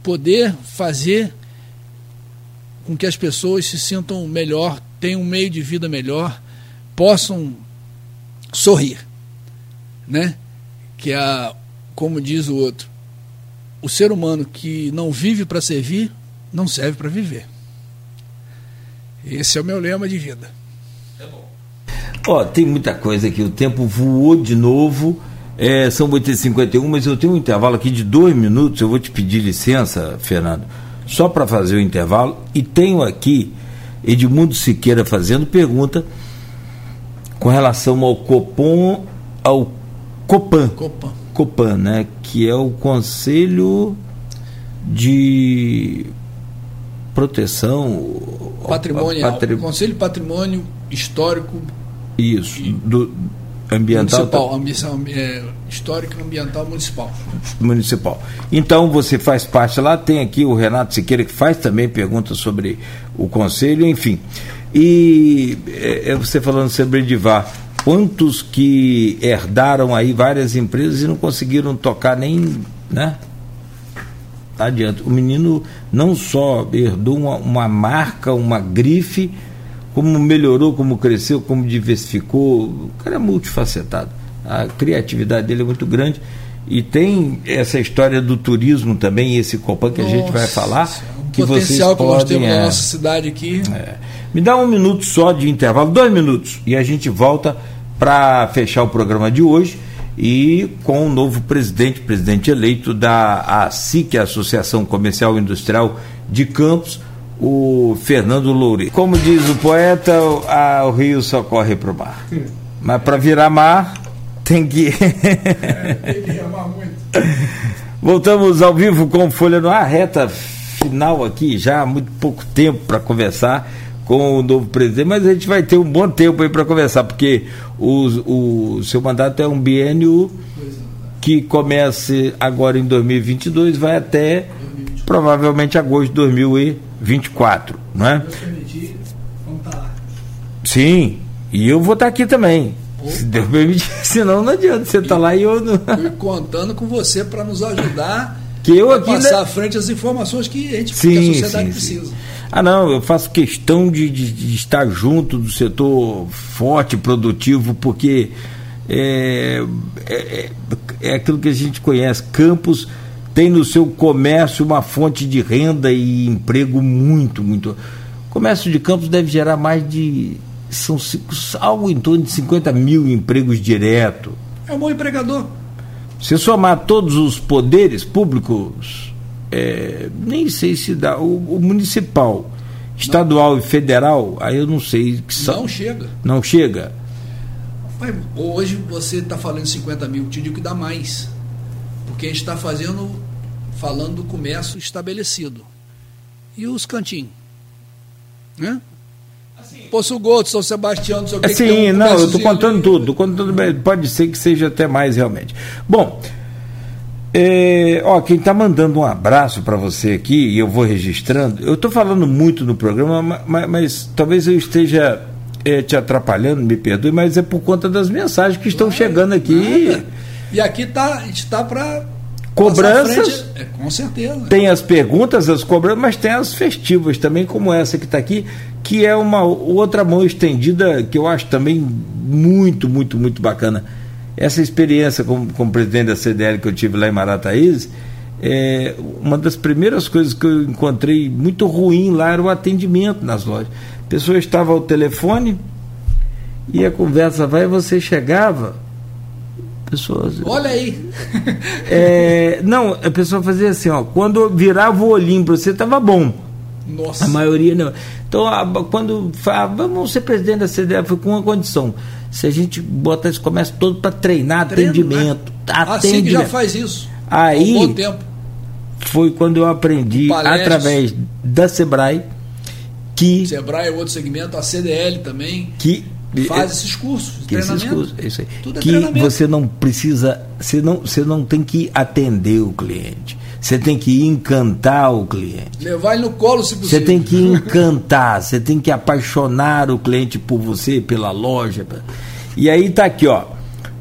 Poder fazer com que as pessoas se sintam melhor, tenham um meio de vida melhor, possam sorrir, né? Que é, como diz o outro, o ser humano que não vive para servir não serve para viver. Esse é o meu lema de vida. É bom. Ó, tem muita coisa aqui, o tempo voou de novo. É, são 8h51, mas eu tenho um intervalo aqui de dois minutos. Eu vou te pedir licença, Fernando, só para fazer o intervalo. E tenho aqui Edmundo Siqueira fazendo pergunta com relação ao Copom, ao Copan. Copan. Copan, né? Que é o Conselho de Proteção Patrimônio, patri... Conselho de Patrimônio Histórico Isso, do ambiental municipal, ambição, é, histórico e ambiental municipal. Municipal. Então você faz parte lá, tem aqui o Renato Siqueira que faz também perguntas sobre o conselho, enfim. E é, é, você falando sobre Edivar, quantos que herdaram aí várias empresas e não conseguiram tocar nem, né? Tá adianta. O menino não só herdou uma, uma marca, uma grife, como melhorou, como cresceu, como diversificou. O cara é multifacetado. A criatividade dele é muito grande. E tem essa história do turismo também, esse Copan que Nossa, a gente vai falar. O que potencial que nós temos é, na nossa cidade aqui. É, me dá um minuto só de intervalo, dois minutos, e a gente volta para fechar o programa de hoje e com o novo presidente, presidente eleito da ASIC, Associação Comercial e Industrial de Campos, o Fernando Loure. Como diz o poeta, a, o rio só corre para o mar. Mas para virar mar, tem que. é, tem que remar muito. Voltamos ao vivo com Folha no Ar, reta final aqui, já há muito pouco tempo para conversar com o novo presidente, mas a gente vai ter um bom tempo aí para conversar, porque o, o seu mandato é um biênio que comece agora em 2022, vai até provavelmente agosto de 2024, não é? Sim, e eu vou estar aqui também. Opa. Se Deus permitir, senão não adianta você estar tá lá e eu não. Fui contando com você para nos ajudar que eu aqui passar à frente as informações que a gente sim, que a sociedade sim, precisa. Sim. Ah, não, eu faço questão de, de, de, estar junto do setor forte, produtivo, porque é, é, é, é aquilo que a gente conhece. Campos tem no seu comércio uma fonte de renda e emprego muito, muito. O comércio de Campos deve gerar mais de. São algo em torno de 50 mil empregos direto. É um bom empregador. Se somar todos os poderes públicos é, nem sei se dá. O, o municipal, estadual não. e federal, aí eu não sei. Que são, não chega. Não chega. Hoje você está falando 50 mil, te digo que dá mais. Porque a gente está fazendo, falando do comércio estabelecido. E os cantinhos? Né? Assim, Poço Gordo, São Sebastião, não sei o que. Sim, que um não, eu estou contando tudo, contando, pode ser que seja até mais realmente. Bom, é, ó, quem está mandando um abraço para você aqui, e eu vou registrando, eu estou falando muito no programa, mas, mas talvez eu esteja é, te atrapalhando, me perdoe, mas é por conta das mensagens que estão chegando aqui. E aqui tá, está para cobranças. É, com certeza. Tem as perguntas, as cobranças, mas tem as festivas também, como essa que está aqui, que é uma outra mão estendida que eu acho também muito, muito, muito bacana. Essa experiência como, como presidente da CDL que eu tive lá em Marataízes, é, uma das primeiras coisas que eu encontrei muito ruim lá era o atendimento nas lojas. A pessoa estava ao telefone e a conversa vai e você chegava pessoas. Olha aí! é, não, a pessoa fazia assim, ó, quando virava o olhinho para você, estava bom. Nossa. A maioria não. Então, a, quando fala, vamos ser presidente da CDF, foi com uma condição. Se a gente bota esse comércio todo para treinar Treino, atendimento. Né? Assim que já faz isso. Aí, um bom tempo. Foi quando eu aprendi, através da Sebrae, que. Sebrae é outro segmento, a CDL também. Que Faz esses cursos, que esses cursos, é isso aí. Tudo é que você não precisa, você não, você não tem que atender o cliente. Você tem que encantar o cliente. Levar ele no colo, se possível. Você tem que encantar, você tem que apaixonar o cliente por você, pela loja. E aí tá aqui, ó.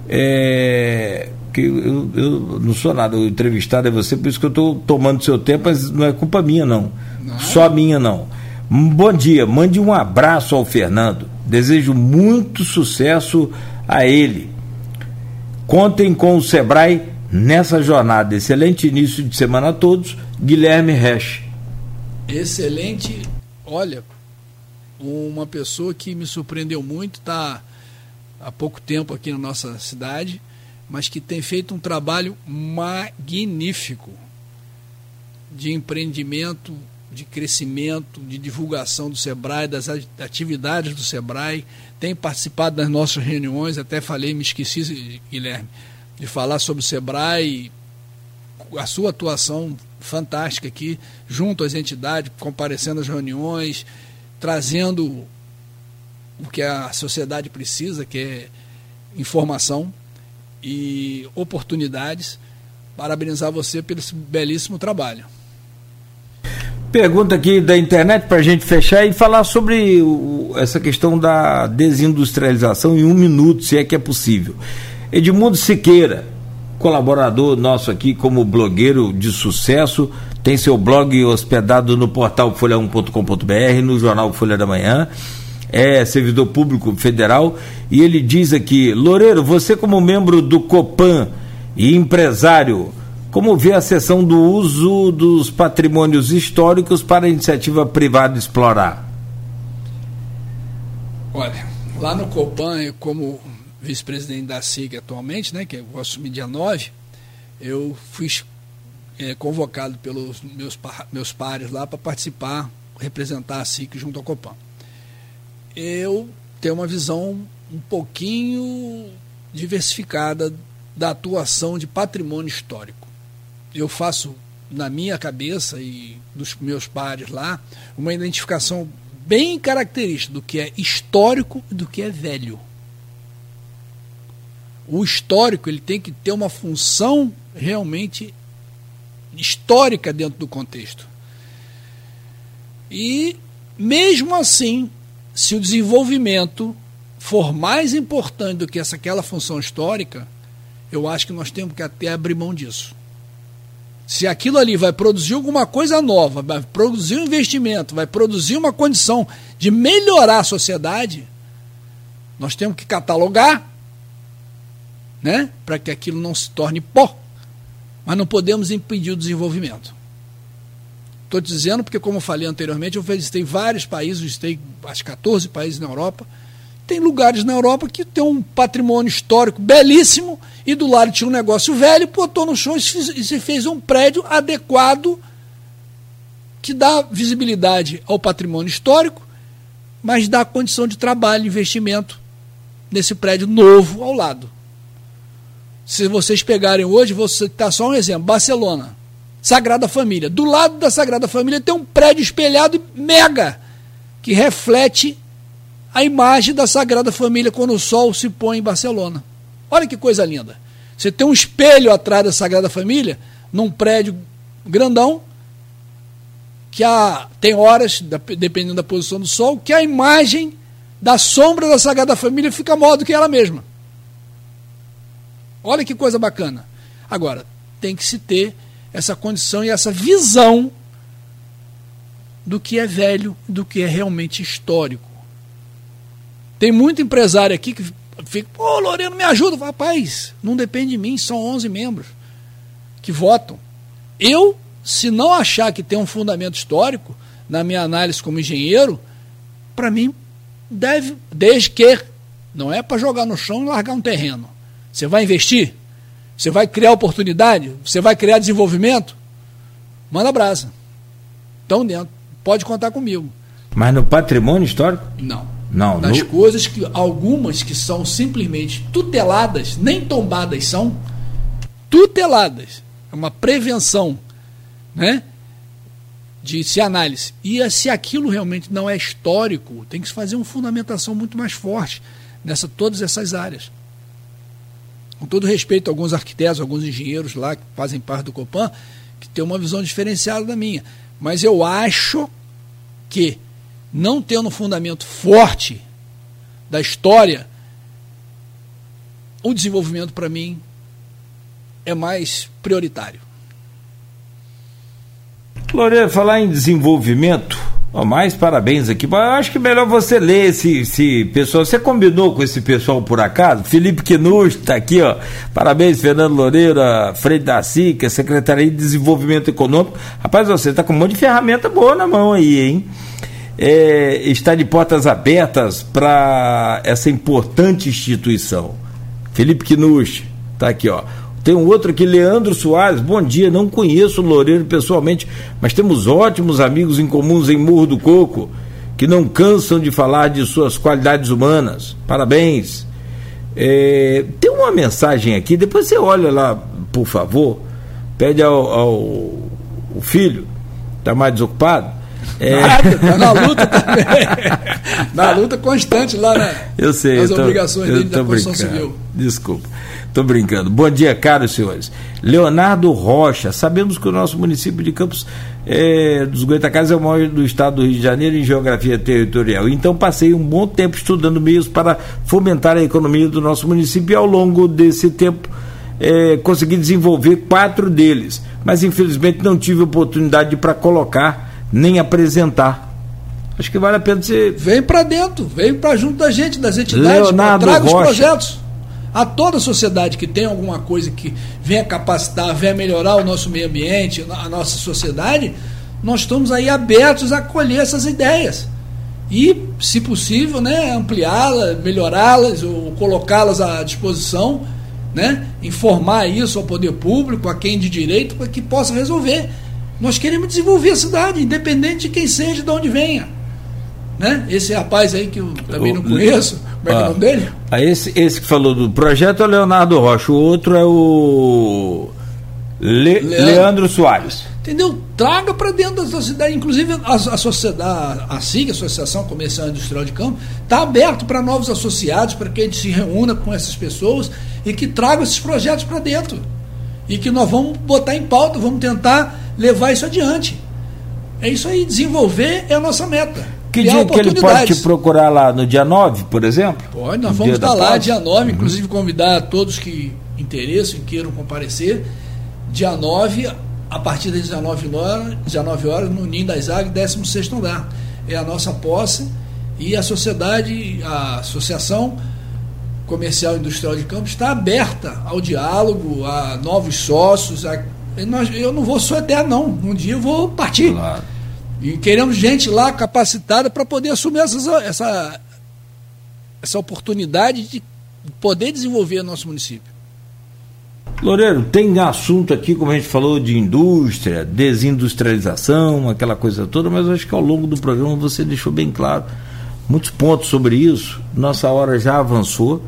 É, que eu, eu, não sou nada, o entrevistado é você, por isso que eu estou tomando seu tempo, mas não é culpa minha, não. não. Só minha, não. Bom dia, mande um abraço ao Fernando. Desejo muito sucesso a ele. Contem com o Sebrae nessa jornada. Excelente início de semana a todos. Guilherme Resch. Excelente. Olha, uma pessoa que me surpreendeu muito, está há pouco tempo aqui na nossa cidade, mas que tem feito um trabalho magnífico de empreendimento de crescimento, de divulgação do Sebrae, das atividades do Sebrae, tem participado das nossas reuniões, até falei, me esqueci, Guilherme, de falar sobre o Sebrae, a sua atuação fantástica aqui, junto às entidades, comparecendo às reuniões, trazendo o que a sociedade precisa, que é informação e oportunidades. Parabenizar você pelo belíssimo trabalho. Pergunta aqui da internet para a gente fechar e falar sobre o, essa questão da desindustrialização em um minuto, se é que é possível. Edmundo Siqueira, colaborador nosso aqui como blogueiro de sucesso, tem seu blog hospedado no portal folha1.com.br, no jornal Folha da Manhã, é servidor público federal e ele diz aqui: Loureiro, você como membro do Copan e empresário, como vê a sessão do uso dos patrimônios históricos para a iniciativa privada explorar? Olha, lá no Copan, como vice-presidente da SIG atualmente, né, que eu vou assumir dia 9, eu fui é, convocado pelos meus, meus pares lá para participar, representar a SIC junto ao Copan. Eu tenho uma visão um pouquinho diversificada da atuação de patrimônio histórico eu faço na minha cabeça e dos meus pares lá uma identificação bem característica do que é histórico e do que é velho. O histórico ele tem que ter uma função realmente histórica dentro do contexto. E mesmo assim, se o desenvolvimento for mais importante do que essa aquela função histórica, eu acho que nós temos que até abrir mão disso. Se aquilo ali vai produzir alguma coisa nova, vai produzir um investimento, vai produzir uma condição de melhorar a sociedade, nós temos que catalogar, né, para que aquilo não se torne pó. Mas não podemos impedir o desenvolvimento. Estou dizendo porque, como eu falei anteriormente, eu visitei vários países, visitei acho 14 países na Europa, tem lugares na Europa que tem um patrimônio histórico belíssimo e do lado tinha um negócio velho, botou no chão e se fez um prédio adequado que dá visibilidade ao patrimônio histórico, mas dá condição de trabalho, investimento nesse prédio novo ao lado. Se vocês pegarem hoje, vou citar só um exemplo: Barcelona, Sagrada Família. Do lado da Sagrada Família tem um prédio espelhado mega que reflete a imagem da Sagrada Família quando o sol se põe em Barcelona. Olha que coisa linda. Você tem um espelho atrás da Sagrada Família, num prédio grandão, que há, tem horas, dependendo da posição do sol, que a imagem da sombra da Sagrada Família fica maior do que ela mesma. Olha que coisa bacana. Agora, tem que se ter essa condição e essa visão do que é velho, do que é realmente histórico. Tem muito empresário aqui que fica, pô, Loreno, me ajuda. Rapaz, não depende de mim, são 11 membros que votam. Eu, se não achar que tem um fundamento histórico, na minha análise como engenheiro, para mim, deve, desde que não é para jogar no chão e largar um terreno. Você vai investir? Você vai criar oportunidade? Você vai criar desenvolvimento? Manda brasa. Estão dentro. Pode contar comigo. Mas no patrimônio histórico? Não. Não. Nas no... coisas que algumas que são simplesmente tuteladas, nem tombadas são, tuteladas. É uma prevenção, né? De se análise. E se aquilo realmente não é histórico, tem que se fazer uma fundamentação muito mais forte nessa todas essas áreas. Com todo respeito a alguns arquitetos, alguns engenheiros lá que fazem parte do Copan, que têm uma visão diferenciada da minha. Mas eu acho que, não tendo um fundamento forte da história, o desenvolvimento, para mim, é mais prioritário. Lorena, falar em desenvolvimento, Oh, mais parabéns aqui. Eu acho que melhor você ler esse, esse pessoal. Você combinou com esse pessoal por acaso? Felipe Quinus está aqui, ó. Parabéns, Fernando Loureira, frente da SICA, Secretaria de Desenvolvimento Econômico. Rapaz, você está com um monte de ferramenta boa na mão aí, hein? É, está de portas abertas para essa importante instituição. Felipe Quinus está aqui, ó. Tem um outro aqui, Leandro Soares. Bom dia, não conheço o Loureiro pessoalmente, mas temos ótimos amigos em comuns em Morro do Coco, que não cansam de falar de suas qualidades humanas. Parabéns. É, tem uma mensagem aqui, depois você olha lá, por favor, pede ao, ao, filho, está mais desocupado. É... Nada, tá na luta também. na luta constante lá na, eu sei, nas eu tô, obrigações dele da Constituição Civil. Desculpa. Estou brincando. Bom dia, caros senhores. Leonardo Rocha, sabemos que o nosso município de Campos é, dos Goitacazes é o maior do estado do Rio de Janeiro em geografia territorial. Então passei um bom tempo estudando meios para fomentar a economia do nosso município e ao longo desse tempo é, consegui desenvolver quatro deles. Mas infelizmente não tive oportunidade para colocar nem apresentar. Acho que vale a pena você. Vem para dentro, vem para junto da gente, das entidades, Leonardo traga Rocha. os projetos a toda a sociedade que tem alguma coisa que venha capacitar, venha melhorar o nosso meio ambiente, a nossa sociedade, nós estamos aí abertos a acolher essas ideias. E, se possível, né, ampliá-las, melhorá-las ou colocá-las à disposição, né, informar isso ao poder público, a quem de direito, para que possa resolver. Nós queremos desenvolver a cidade, independente de quem seja, de onde venha. Né? Esse rapaz aí que eu também não conheço, como é, ah, é o nome dele? Ah, esse, esse que falou do projeto é o Leonardo Rocha, o outro é o Le, Leandro. Leandro Soares. Entendeu? Traga para dentro da cidade. Inclusive, a, a sociedade, a SIG, Associação Comercial Industrial de Campo, está aberto para novos associados, para que a gente se reúna com essas pessoas e que traga esses projetos para dentro. E que nós vamos botar em pauta, vamos tentar levar isso adiante. É isso aí, desenvolver é a nossa meta. Que dia que ele pode te procurar lá? No dia 9, por exemplo? Pode, nós vamos estar lá dia 9, uhum. inclusive convidar todos que interessam e queiram comparecer. Dia 9, a partir das 19 horas, 19 horas no Ninho das Águias, 16 andar. É a nossa posse e a sociedade, a Associação Comercial e Industrial de Campos está aberta ao diálogo, a novos sócios. A, eu não vou até não. Um dia eu vou partir. Claro. E queremos gente lá capacitada para poder assumir essa, essa, essa oportunidade de poder desenvolver nosso município. Loureiro, tem assunto aqui, como a gente falou, de indústria, desindustrialização, aquela coisa toda, mas acho que ao longo do programa você deixou bem claro muitos pontos sobre isso. Nossa hora já avançou.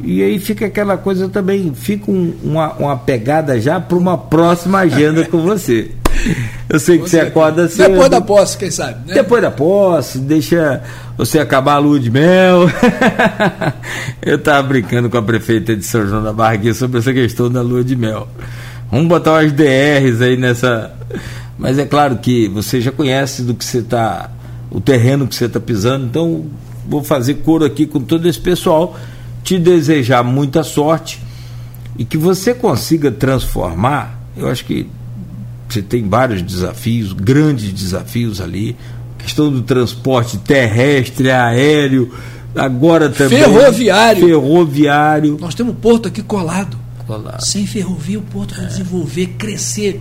E aí fica aquela coisa também, fica um, uma, uma pegada já para uma próxima agenda com você. Eu sei que você acorda cedo. Depois da posse, quem sabe? Né? Depois da posse, deixa você acabar a lua de mel. Eu estava brincando com a prefeita de São João da Barra sobre essa questão da lua de mel. Vamos botar umas DRs aí nessa. Mas é claro que você já conhece do que você está. o terreno que você está pisando, então vou fazer coro aqui com todo esse pessoal, te desejar muita sorte e que você consiga transformar, eu acho que você tem vários desafios, grandes desafios ali, questão do transporte terrestre, aéreo, agora também ferroviário. Ferroviário. Nós temos um porto aqui colado. colado. Sem ferrovia o porto vai desenvolver, crescer.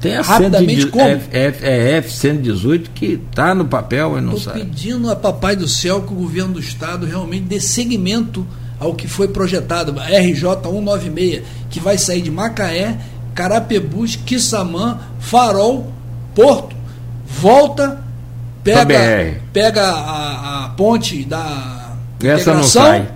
Tem a rapidamente como? F, F, é F-118 que está no papel e não Tô sabe. pedindo a Papai do Céu que o governo do Estado realmente dê seguimento ao que foi projetado, RJ 196, que vai sair de Macaé, Carapebus, Quissamã, Farol, Porto, volta, pega, pega a, a ponte da Essa não sai.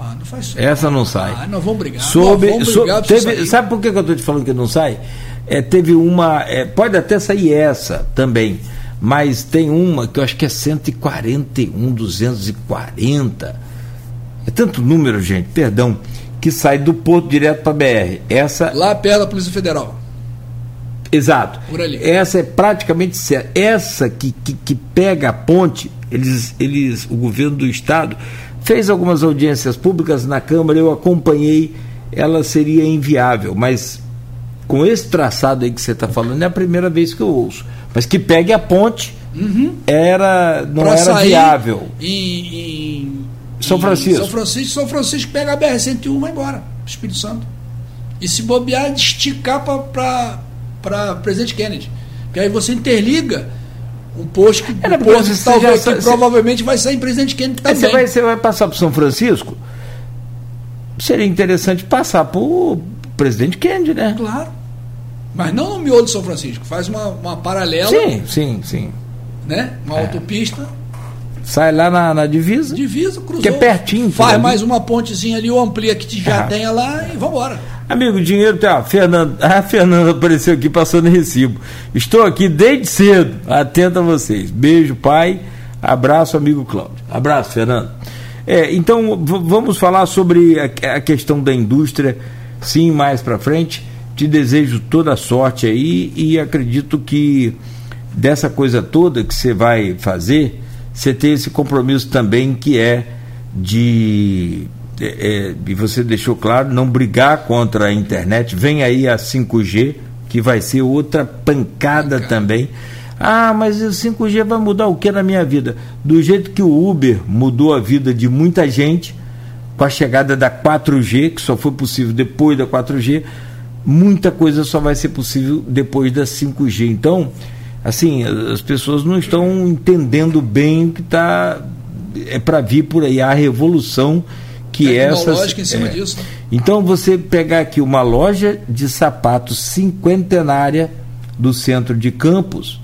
Ah, não faz Essa não sai. Ah, nós vamos brigar. Soube, vamos brigar teve, sabe por que eu estou te falando que não sai? É, teve uma. É, pode até sair essa também, mas tem uma que eu acho que é 141, 240. É tanto número, gente, perdão, que sai do porto direto para BR. Essa. Lá perto da Polícia Federal. Exato. Por ali. Essa é praticamente certa. Essa que, que, que, pega a ponte, eles, eles, o governo do estado fez algumas audiências públicas na Câmara, eu acompanhei, ela seria inviável, mas com esse traçado aí que você está falando, é a primeira vez que eu ouço. Mas que pegue a ponte uhum. era não pra era viável. Em, São Francisco. São Francisco, São Francisco pega a BR-101 e vai embora, Espírito Santo. E se bobear, esticar para Presidente Kennedy. Porque aí você interliga um posto que, é, um posto que, talvez, já, que provavelmente vai sair em Presidente Kennedy também. Você vai, você vai passar para São Francisco? Seria interessante passar por presidente Kennedy, né? Claro. Mas não no miolo de São Francisco. Faz uma, uma paralela. Sim, sim, sim. Né? Uma é. autopista. Sai lá na, na divisa. Divisa, cruzou. Que é pertinho. Faz mais uma pontezinha ali, ou amplia que já é. tenha lá e vambora. Amigo, dinheiro tá. Fernando, a Fernanda apareceu aqui passando recibo. Estou aqui desde cedo, atento a vocês. Beijo, pai. Abraço, amigo Cláudio. Abraço, Fernando. É, então, vamos falar sobre a, a questão da indústria, sim, mais para frente. Te desejo toda a sorte aí e acredito que dessa coisa toda que você vai fazer, você tem esse compromisso também que é de é, é, e você deixou claro, não brigar contra a internet. Vem aí a 5G, que vai ser outra pancada também. Ah, mas o 5G vai mudar o que na minha vida? Do jeito que o Uber mudou a vida de muita gente, com a chegada da 4G, que só foi possível depois da 4G, muita coisa só vai ser possível depois da 5G. Então, assim, as pessoas não estão entendendo bem o que está é para vir por aí a revolução que essas em cima é. disso. Então você pegar aqui uma loja de sapatos cinquentenária do centro de Campos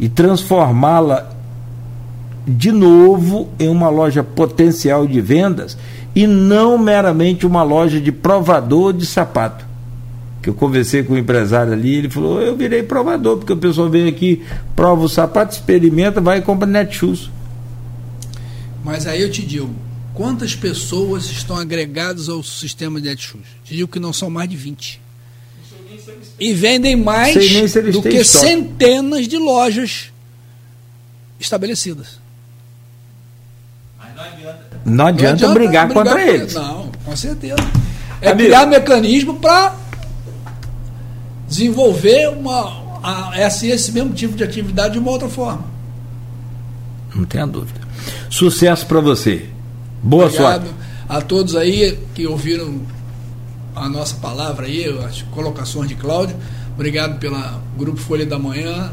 e transformá-la de novo em uma loja potencial de vendas e não meramente uma loja de provador de sapato que eu conversei com o empresário ali, ele falou, eu virei provador, porque o pessoal vem aqui, prova o sapato, experimenta, vai e compra Netshoes. Mas aí eu te digo, quantas pessoas estão agregadas ao sistema de Netshoes? Te digo que não são mais de 20. E vendem mais do que estoque. centenas de lojas estabelecidas. Mas não adianta. Não adianta, não adianta brigar, brigar, contra eles. Não, com certeza. É Amigo, criar mecanismo para desenvolver uma, a, esse, esse mesmo tipo de atividade de uma outra forma. Não tenha dúvida. Sucesso para você. Boa Obrigado sorte. a todos aí que ouviram a nossa palavra aí, as colocações de Cláudio. Obrigado pela Grupo Folha da Manhã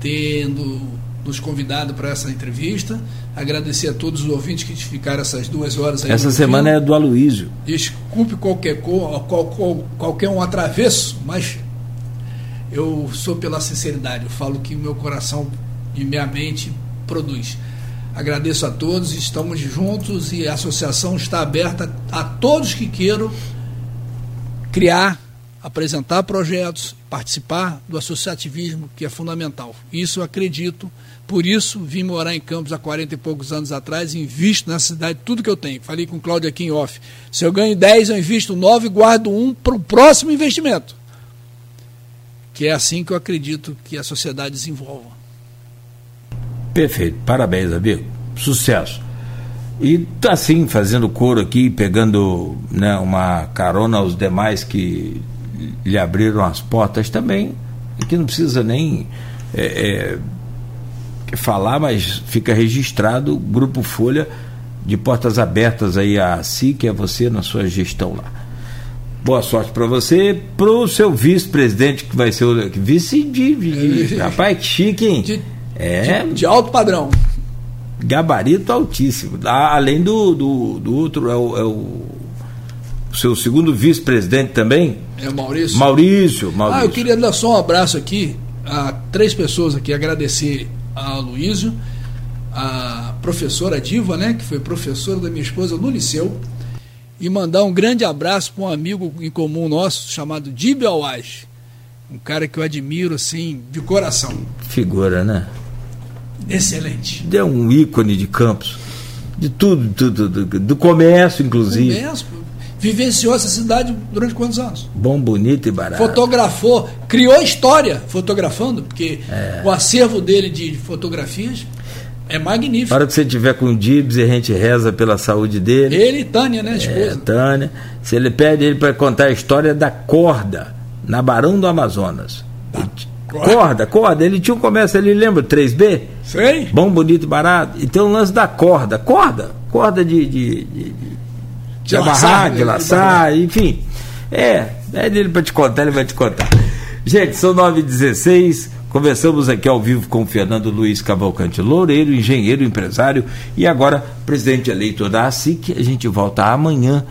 tendo nos convidado para essa entrevista. Agradecer a todos os ouvintes que ficaram essas duas horas aí. Essa semana é do Aloísio. Desculpe qualquer, qual, qual, qualquer um atravesso, mas eu sou pela sinceridade. Eu falo que o meu coração e minha mente produz. Agradeço a todos, estamos juntos e a associação está aberta a todos que queiram criar, apresentar projetos, participar do associativismo, que é fundamental. Isso eu acredito por isso, vim morar em Campos há 40 e poucos anos atrás e invisto nessa cidade tudo que eu tenho. Falei com o Cláudio aqui em off. Se eu ganho 10, eu invisto 9 e guardo um para o próximo investimento. Que é assim que eu acredito que a sociedade desenvolva. Perfeito. Parabéns, amigo. Sucesso. E assim, fazendo coro aqui, pegando né, uma carona aos demais que lhe abriram as portas também, que não precisa nem é, é, falar, mas fica registrado o Grupo Folha de portas abertas aí a si, que é você na sua gestão lá. Boa sorte para você, para o seu vice-presidente, que vai ser o vice de, de, de rapaz, que chique, hein? De, é, de, de alto padrão gabarito altíssimo. Além do, do, do outro, é o, é o seu segundo vice-presidente também? É o Maurício. Maurício. Maurício. Ah, eu queria dar só um abraço aqui a três pessoas aqui, agradecer a Luísio, a professora Diva, né, que foi professora da minha esposa no liceu, e mandar um grande abraço para um amigo em comum nosso chamado Dib Alwaj, um cara que eu admiro assim de coração. Figura, né? Excelente. É um ícone de Campos. De tudo, tudo, do, do comércio, inclusive. Comércio. Vivenciou essa cidade durante quantos anos? Bom, bonito e barato. Fotografou, criou história fotografando, porque é. o acervo dele de fotografias é magnífico. Para que você tiver com o Dibs e a gente reza pela saúde dele. Ele e Tânia, né, esposa? É, Tânia. Se ele pede ele para contar a história da corda na Barão do Amazonas. Da Corda, corda. Ele tinha um comércio ali, lembra? 3B? Sei. Bom, bonito, barato. E tem um lance da corda. Corda. Corda de. de, de, de, de amarrar, de laçar, enfim. É, é dele para te contar, ele vai te contar. Gente, são 9h16. Conversamos aqui ao vivo com Fernando Luiz Cavalcante Loureiro, engenheiro, empresário e agora presidente eleito da ASIC. A gente volta amanhã.